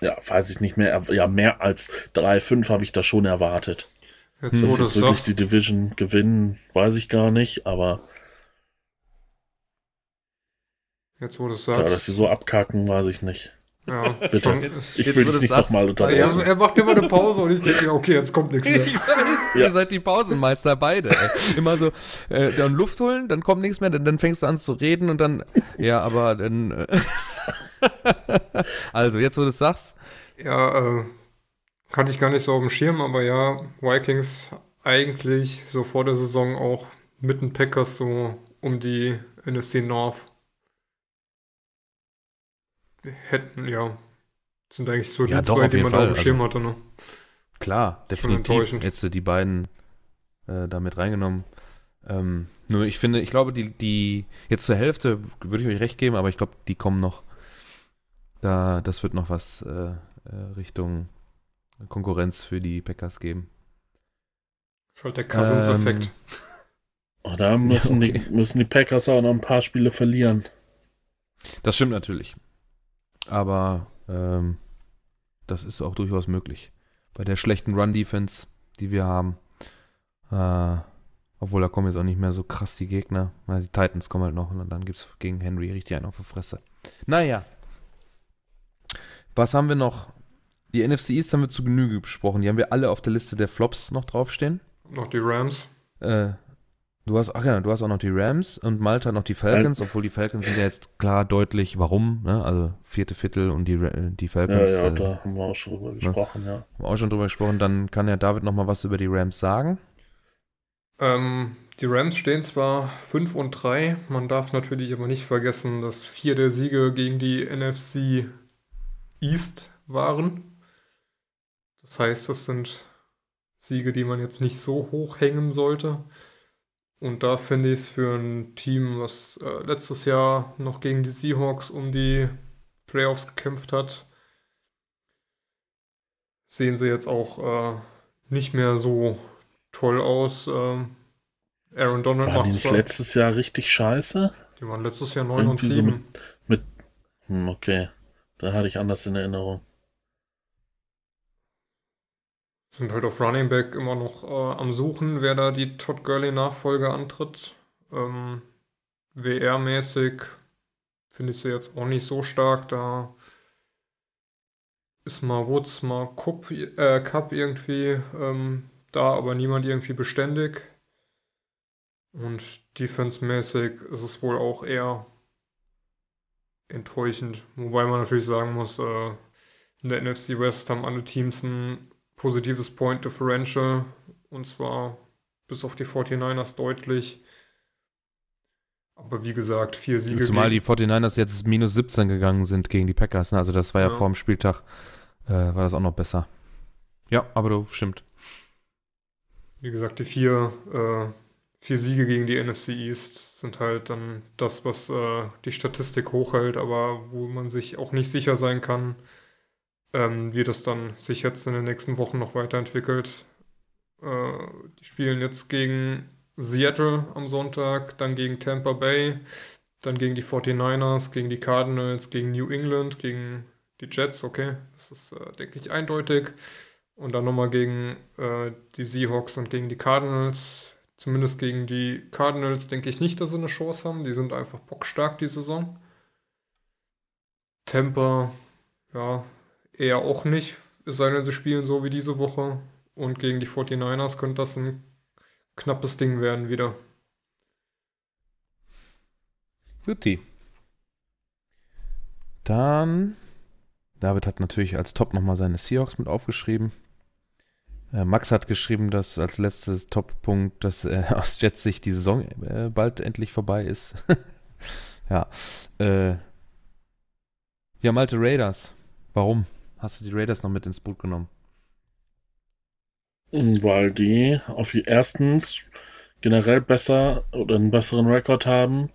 ja, weiß ich nicht mehr, ja, mehr als 3-5 habe ich da schon erwartet. Jetzt, dass jetzt wirklich sagst. die Division gewinnen, weiß ich gar nicht, aber Jetzt, wo du es sagst. Ja, dass sie so abkacken, weiß ich nicht. Ja, Bitte. Schon, ich will dich nicht nochmal unterbrechen. Ja, er macht immer eine Pause und ich denke mir, okay, jetzt kommt nichts mehr. Ich weiß, [laughs] ja. Ihr seid die Pausenmeister beide. Ey. Immer so, äh, dann Luft holen, dann kommt nichts mehr, dann, dann, fängst du an zu reden und dann, ja, aber dann. Äh, [laughs] also, jetzt wo du es sagst. Ja, äh, hatte ich gar nicht so auf dem Schirm, aber ja, Vikings eigentlich so vor der Saison auch mit den Packers so um die NFC North hätten, ja. Sind eigentlich so ja, die doch, zwei, die man Fall. auf dem Schirm also, hatte, ne? Klar, definitiv. Jetzt die beiden äh, damit reingenommen. Ähm, nur ich finde, ich glaube, die, die jetzt zur Hälfte würde ich euch recht geben, aber ich glaube, die kommen noch. Da, das wird noch was äh, äh, Richtung Konkurrenz für die Packers geben. Das ist halt der Cousins-Effekt. Ähm, oh, da [laughs] müssen, ja, okay. die, müssen die Packers auch noch ein paar Spiele verlieren. Das stimmt natürlich. Aber ähm, das ist auch durchaus möglich. Bei der schlechten Run-Defense, die wir haben. Äh, obwohl da kommen jetzt auch nicht mehr so krass die Gegner. Weil die Titans kommen halt noch und dann gibt es gegen Henry richtig einen auf der Fresse. Naja. Was haben wir noch? Die NFC East haben wir zu Genüge besprochen. Die haben wir alle auf der Liste der Flops noch draufstehen. Noch die Rams. Äh, Du hast, ach ja, du hast auch noch die Rams und Malta noch die Falcons, obwohl die Falcons sind ja jetzt klar deutlich, warum, ne? Also vierte Viertel und die, die Falcons. Ja, ja, äh, da haben wir auch schon drüber ne? gesprochen, ja. Haben wir auch schon drüber gesprochen. Dann kann ja David noch mal was über die Rams sagen. Ähm, die Rams stehen zwar 5 und 3, man darf natürlich aber nicht vergessen, dass vier der Siege gegen die NFC East waren. Das heißt, das sind Siege, die man jetzt nicht so hoch hängen sollte. Und da finde ich es für ein Team, was äh, letztes Jahr noch gegen die Seahawks um die Playoffs gekämpft hat, sehen sie jetzt auch äh, nicht mehr so toll aus. Ähm, Aaron Donald macht zwar, letztes Jahr richtig scheiße? die waren letztes Jahr 9 und Irgendwie so 7. mit, hm, okay. Da hatte ich anders in Erinnerung. Sind halt auf Running Back immer noch äh, am Suchen, wer da die Todd Gurley-Nachfolge antritt. Ähm, WR-mäßig finde ich sie jetzt auch nicht so stark. Da ist mal Woods, mal Cup, äh, Cup irgendwie ähm, da, aber niemand irgendwie beständig. Und defense-mäßig ist es wohl auch eher enttäuschend. Wobei man natürlich sagen muss, äh, in der NFC West haben alle Teams ein positives Point Differential und zwar bis auf die 49ers deutlich. Aber wie gesagt, vier Siege Zumal die gegen, 49ers jetzt minus 17 gegangen sind gegen die Packers. Ne? Also das war ja, Ja. vor dem Spieltag, äh, war das auch noch besser. Ja, aber du stimmt. wie gesagt, die vier, äh, vier Siege gegen die NFC East sind halt dann das, was äh, die Statistik hochhält, aber wo man sich auch nicht sicher sein kann, ähm, wie das dann sich jetzt in den nächsten Wochen noch weiterentwickelt. Äh, die spielen jetzt gegen Seattle am Sonntag, dann gegen Tampa Bay, dann gegen die 49ers, gegen die Cardinals, gegen New England, gegen die Jets, okay, das ist, äh, denke ich, eindeutig. Und dann nochmal gegen äh, die Seahawks und gegen die Cardinals. Zumindest gegen die Cardinals denke ich nicht, dass sie eine Chance haben. Die sind einfach bockstark die Saison. Tampa, ja, eher auch nicht. Es sei denn, sie spielen so wie diese Woche. Und gegen die 49ers könnte das ein knappes Ding werden wieder. Guti. Dann, David hat natürlich als Top nochmal seine Seahawks mit aufgeschrieben. Äh, Max hat geschrieben, dass als letztes Top-Punkt, dass äh, [laughs] aus Jets Sicht die Saison äh, bald endlich vorbei ist. [laughs] ja. Äh, ja, Malte Raiders. Warum hast du die Raiders noch mit ins Boot genommen? Weil die auf erstens generell besser oder einen besseren Rekord haben,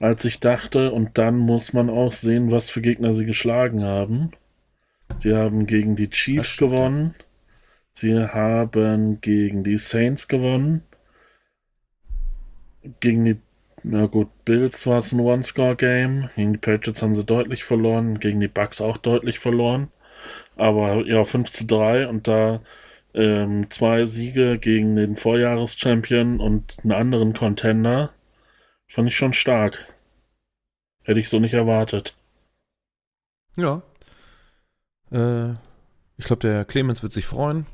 als ich dachte. Und dann muss man auch sehen, was für Gegner sie geschlagen haben. Sie haben gegen die Chiefs gewonnen. Sie haben gegen die Saints gewonnen. Gegen die, na gut, Bills war es ein One-Score-Game. Gegen die Patriots haben sie deutlich verloren. Gegen die Bucks auch deutlich verloren. Aber ja, 5 zu 3 und da ähm, zwei Siege gegen den Vorjahreschampion und einen anderen Contender. Fand ich schon stark. Hätte ich so nicht erwartet. Ja. Äh, ich glaube, der Clemens wird sich freuen.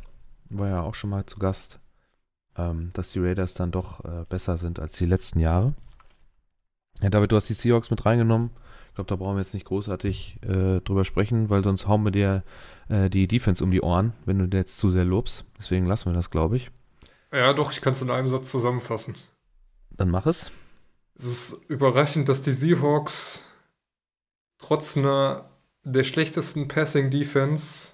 War ja auch schon mal zu Gast, ähm, dass die Raiders dann doch äh, besser sind als die letzten Jahre. Ja, David, du hast die Seahawks mit reingenommen. Ich glaube, da brauchen wir jetzt nicht großartig äh, drüber sprechen, weil sonst hauen wir dir äh, die Defense um die Ohren, wenn du dir jetzt zu sehr lobst. Deswegen lassen wir das, glaube ich. Ja, doch, ich kann es in einem Satz zusammenfassen. Dann mach es. Es ist überraschend, dass die Seahawks trotz einer der schlechtesten Passing Defense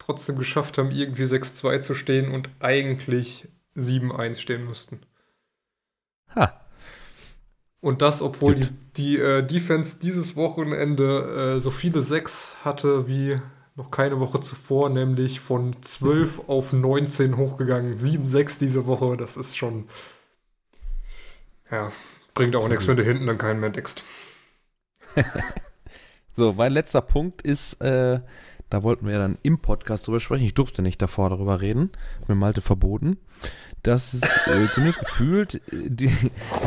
trotzdem geschafft haben, irgendwie 6-2 zu stehen und eigentlich 7-1 stehen müssten. Ha. Und das, obwohl die, Gut. die äh, Defense dieses Wochenende äh, so viele 6 hatte wie noch keine Woche zuvor, nämlich von 12 auf 19 hochgegangen. 7-6 diese Woche, das ist schon. Ja, bringt auch nichts, wenn du hinten dann keinen mehr deckst. [laughs] So, mein letzter Punkt ist, äh, da wollten wir ja dann im Podcast drüber sprechen. Ich durfte nicht davor darüber reden. Mir Malte verboten. Dass es äh, zumindest gefühlt die,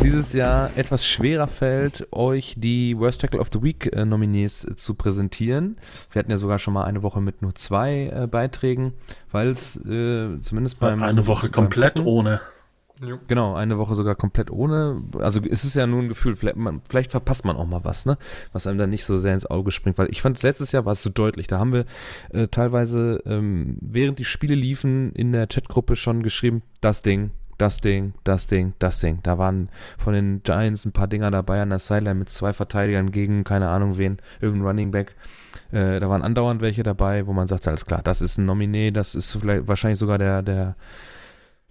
dieses Jahr etwas schwerer fällt, euch die Worst Tackle of the Week äh, Nominees äh, zu präsentieren. Wir hatten ja sogar schon mal eine Woche mit nur zwei äh, Beiträgen, weil es äh, zumindest beim Eine Woche beim komplett Gucken- ohne. Jo. Genau, eine Woche sogar komplett ohne. Also es ist ja nur ein Gefühl, vielleicht, man, vielleicht verpasst man auch mal was, ne? Was einem dann nicht so sehr ins Auge springt. Weil ich fand, letztes Jahr war es so deutlich. Da haben wir äh, teilweise, ähm, während die Spiele liefen, in der Chatgruppe schon geschrieben, das Ding das Ding, das Ding, das Ding. Da waren von den Giants ein paar Dinger dabei an der Sideline mit zwei Verteidigern gegen keine Ahnung wen, irgendein Running Back. Äh, da waren andauernd welche dabei, wo man sagt, alles klar, das ist ein Nominee, das ist vielleicht wahrscheinlich sogar der, der,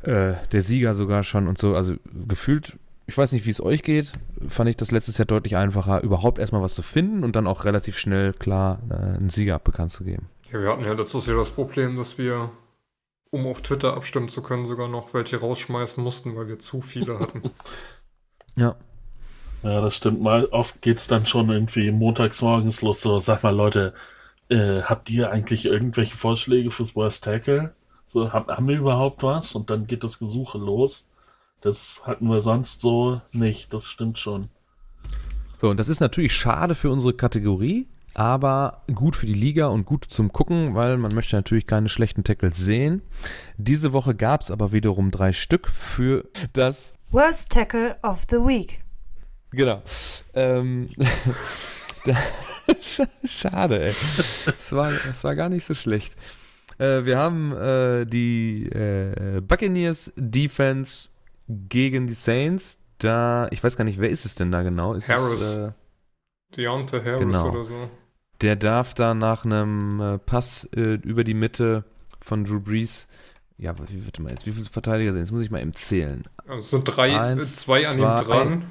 äh, der Sieger sogar schon und so. Also gefühlt, ich weiß nicht, wie es euch geht, fand ich das letztes Jahr deutlich einfacher, überhaupt erstmal was zu finden und dann auch relativ schnell klar äh, einen Sieger bekannt zu geben. Ja, wir hatten ja letztes Jahr das Problem, dass wir, um auf Twitter abstimmen zu können, sogar noch welche rausschmeißen mussten, weil wir zu viele hatten. [laughs] Ja. Ja, das stimmt. Mal oft geht's dann schon irgendwie montags morgens los. So, sag mal, Leute, äh, habt ihr eigentlich irgendwelche Vorschläge fürs Worst Tackle? So, hab, haben wir überhaupt was? Und dann geht das Gesuche los. Das hatten wir sonst so nicht. Das stimmt schon. So, und das ist natürlich schade für unsere Kategorie, aber gut für die Liga und gut zum Gucken, weil man möchte natürlich keine schlechten Tackles sehen. Diese Woche gab es aber wiederum drei Stück für das Worst Tackle of the Week. Genau. Ähm, [laughs] [laughs] schade, ey. Es war, es war gar nicht so schlecht. Äh, wir haben äh, die äh, Buccaneers Defense gegen die Saints. Da, ich weiß gar nicht, wer ist es denn da genau? Ist Harris. Es, äh, Deontay Harris Genau. oder so. der darf da nach einem äh, Pass über die Mitte von Drew Brees. Ja, wie, warte mal, jetzt, wie viele Verteidiger sind? Jetzt muss ich mal eben zählen. Also es sind drei, Eins, zwei an ihm zwei, dran.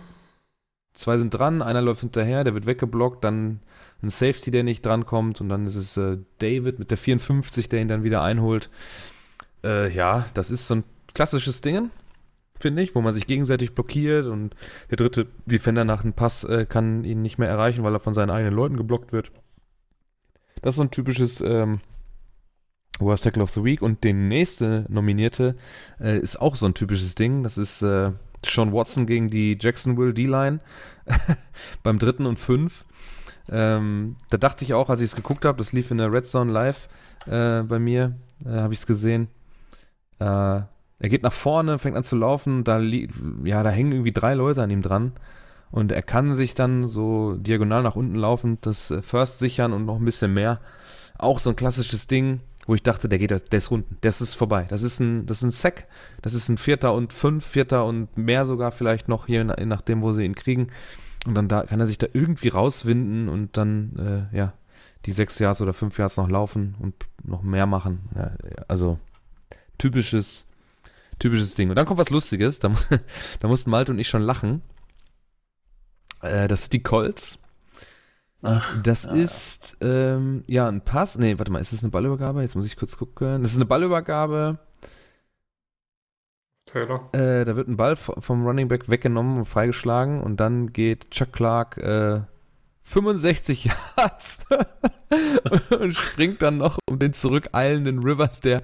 Zwei sind dran, einer läuft hinterher, der wird weggeblockt, dann ein Safety, der nicht drankommt und dann ist es äh, David mit der 54, der ihn dann wieder einholt. Äh, ja, das ist so ein klassisches Ding, finde ich, wo man sich gegenseitig blockiert und der dritte Defender nach einem Pass äh, kann ihn nicht mehr erreichen, weil er von seinen eigenen Leuten geblockt wird. Das ist so ein typisches ähm, Worst Tackle of the Week und der nächste Nominierte äh, ist auch so ein typisches Ding. Das ist äh, Sean Watson gegen die Jacksonville D-Line [laughs] beim dritten und fünf. Ähm, da dachte ich auch, als ich es geguckt habe, das lief in der Red Zone live äh, bei mir, äh, habe ich es gesehen. Äh, er geht nach vorne, fängt an zu laufen, da, ja, da hängen irgendwie drei Leute an ihm dran. Und er kann sich dann so diagonal nach unten laufend das äh, First sichern und noch ein bisschen mehr. Auch so ein klassisches Ding, wo ich dachte, der geht, der ist runden, das ist vorbei. Das ist ein, das ist ein Sack, das ist ein Vierter und fünf, Vierter und mehr sogar vielleicht noch, je nachdem, wo sie ihn kriegen. Und dann da kann er sich da irgendwie rauswinden und dann, äh, ja, die sechs Yards oder fünf Yards noch laufen und noch mehr machen. Ja, also typisches, typisches Ding. Und dann kommt was Lustiges, da, [laughs] da mussten Malte und ich schon lachen. Äh, das sind die Colts. Ach, Das ja. ist, ähm, ja, ein Pass. Nee, warte mal, ist das eine Ballübergabe? Jetzt muss ich kurz gucken. Das ist eine Ballübergabe. Taylor. Äh, da wird ein Ball vom Running Back weggenommen und freigeschlagen und dann geht Chuck Clark äh, 65 [laughs] Yards [laughs] und springt dann noch um den zurückeilenden Rivers, der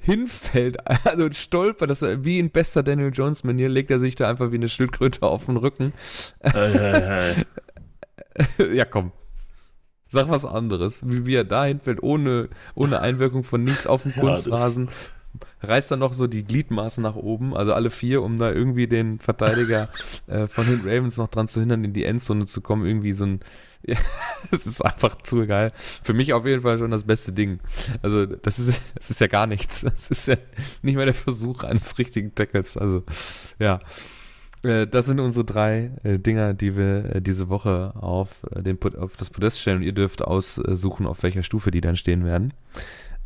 hinfällt, also stolpert, das wie in bester Daniel Jones Manier legt er sich da einfach wie eine Schildkröte auf den Rücken. Ei, ei, ei. [laughs] ja, komm. Sag was anderes. Wie, wie er da hinfällt, ohne, ohne Einwirkung von nichts auf dem Ja, Kunstrasen. Reißt dann noch so die Gliedmaßen nach oben, also alle vier, um da irgendwie den Verteidiger [laughs] äh, von den Ravens noch dran zu hindern, in die Endzone zu kommen. Irgendwie so ein. [laughs] Ja, das ist einfach zu geil. Für mich auf jeden Fall schon das beste Ding. Also, das ist, das ist ja gar nichts. Das ist ja nicht mal der Versuch eines richtigen Tackles. Also, ja. Äh, Das sind unsere drei äh, Dinger, die wir äh, diese Woche auf, den, auf das Podest stellen. Und ihr dürft aussuchen, auf welcher Stufe die dann stehen werden.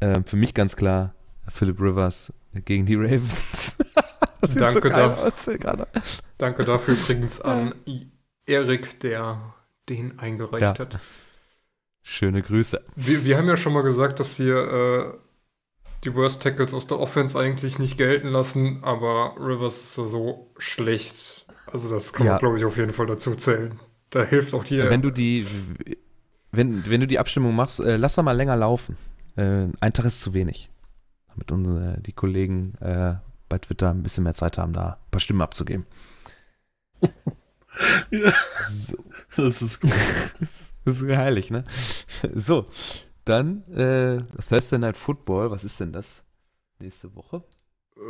Ähm, für mich ganz klar Philip Rivers gegen die Ravens. [laughs] Danke geil da- aus. Danke dafür übrigens an Erik, der den eingereicht Ja. hat. Schöne Grüße. Wir, wir haben ja schon mal gesagt, dass wir äh, die Worst Tackles aus der Offense eigentlich nicht gelten lassen, aber Rivers ist ja so schlecht. Also das kann Ja. man, glaube ich, auf jeden Fall dazu zählen. Da hilft auch hier. Wenn du die, wenn, wenn du die Abstimmung machst, äh, lass da mal länger laufen. Äh, ein Tag ist zu wenig. Damit unsere, die Kollegen äh, bei Twitter ein bisschen mehr Zeit haben, da ein paar Stimmen abzugeben. So. Das ist gut. [laughs] Das ist so herrlich, ne? So, dann äh, Thursday Night Football, was ist denn das? Nächste Woche? äh,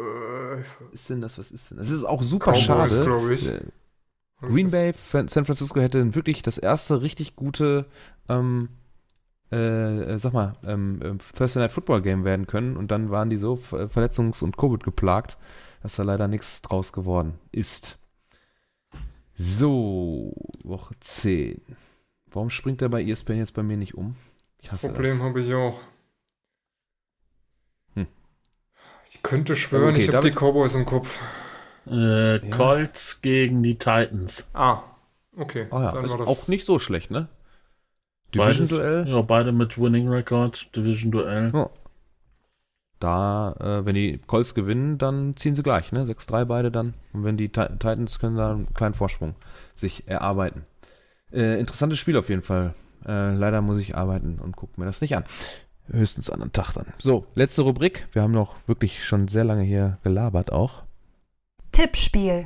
Was ist denn das? Was ist denn das? Es ist auch super Cowboys, schade. glaube ich. Äh, Green Bay, San Francisco hätte wirklich das erste richtig gute, ähm, äh, äh, sag mal, ähm, ähm, Thursday Night Football Game werden können und dann waren die so ver- verletzungs- und Covid geplagt, dass da leider nichts draus geworden ist. So, Woche 10. Warum springt er bei ESPN jetzt bei mir nicht um? Ich hasse Problem habe ich auch. Hm. Ich könnte schwören, Okay, ich habe die Cowboys im Kopf. Äh, Ja. Colts gegen die Titans. Ah, okay. Oh ja, dann ist war das auch nicht so schlecht, ne? Beides- Division-Duell. Ja, beide mit Winning Record, Division-Duell. Ja. Da, äh, wenn die Colts gewinnen, dann ziehen sie gleich, ne? 6-3 beide dann. Und wenn die Ti- Titans können da einen kleinen Vorsprung sich erarbeiten. Äh, interessantes Spiel auf jeden Fall. Äh, leider muss ich arbeiten und gucke mir das nicht an. Höchstens an einem Tag dann. So, letzte Rubrik. Wir haben noch wirklich schon sehr lange hier gelabert auch. Tippspiel.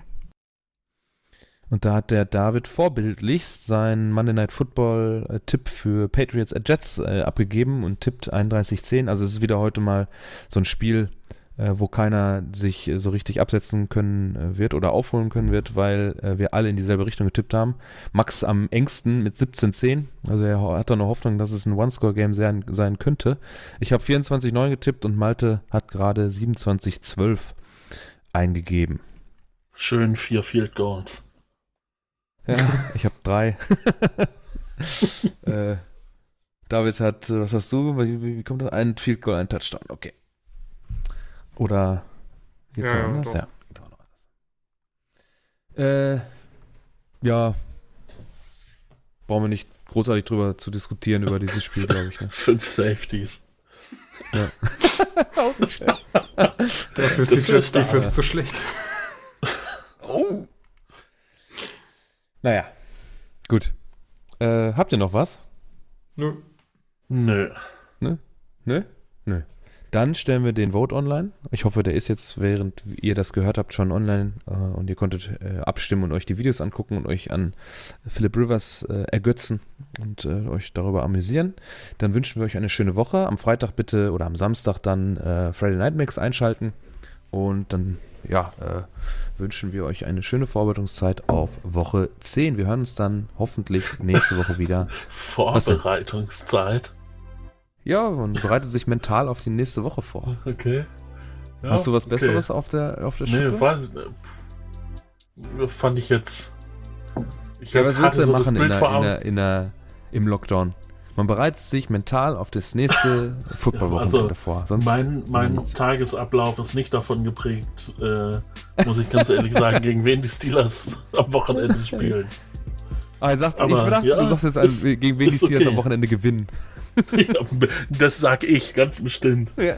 Und da hat der David vorbildlichst seinen Monday Night Football äh, Tipp für Patriots at Jets äh, abgegeben und tippt 31-10. Also es ist wieder heute mal so ein Spiel, äh, wo keiner sich äh, so richtig absetzen können äh, wird oder aufholen können wird, weil äh, wir alle in dieselbe Richtung getippt haben. Max am engsten mit 17-10. Also er hat da noch Hoffnung, dass es ein One-Score-Game sein, sein könnte. Ich habe 24-9 getippt und Malte hat gerade 27-12 eingegeben. Schön vier Field Goals. Ja, [laughs] ich habe drei. [laughs] äh, David hat, äh, was hast du? Wie, wie kommt das? Ein Field Goal, ein Touchdown, okay. Oder geht's Ja, ja, anders? Ja, geht auch noch anders. Äh, ja. Brauchen wir nicht großartig drüber zu diskutieren, über dieses Spiel, glaube ich. Ne? [laughs] Fünf Safeties. Dafür ist die Jets Defense zu schlecht. Oh! Naja, gut. Äh, habt ihr noch was? Nö. Nö. Nö? Nö? Dann stellen wir den Vote online. Ich hoffe, der ist jetzt, während ihr das gehört habt, schon online äh, und ihr konntet äh, abstimmen und euch die Videos angucken und euch an Philip Rivers äh, ergötzen und äh, euch darüber amüsieren. Dann wünschen wir euch eine schöne Woche. Am Freitag bitte oder am Samstag dann äh, Friday Night Mix einschalten und dann ja, äh, wünschen wir euch eine schöne Vorbereitungszeit auf Woche 10. Wir hören uns dann hoffentlich nächste Woche wieder. [laughs] Vorbereitungszeit. Ja, man bereitet sich mental auf die nächste Woche vor. Okay. Ja, Hast du was okay. Besseres auf der auf der Nee, Schippe? weiß ich nicht. Fand ich jetzt. Ich ja, was willst du denn so machen in der, in der, in der, im Lockdown? Man bereitet sich mental auf das nächste [laughs] Football-Wochenende also, vor. Sonst, Mein, mein Tagesablauf ist nicht davon geprägt, äh, muss ich ganz ehrlich sagen, [laughs] gegen wen die Steelers am Wochenende spielen. ah, er sagt, aber, ich dachte, ja, du sagst jetzt, ist- also, gegen wen die ist Steelers okay. am Wochenende gewinnen. [laughs] Ja, das sag ich ganz bestimmt. Ja.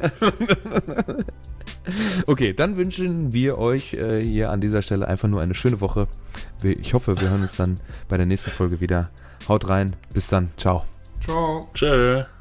okay, dann wünschen wir euch äh, hier an dieser Stelle einfach nur eine schöne Woche. Ich hoffe, wir hören uns dann bei der nächsten Folge wieder. Haut rein, bis dann, ciao. Ciao. Tschö.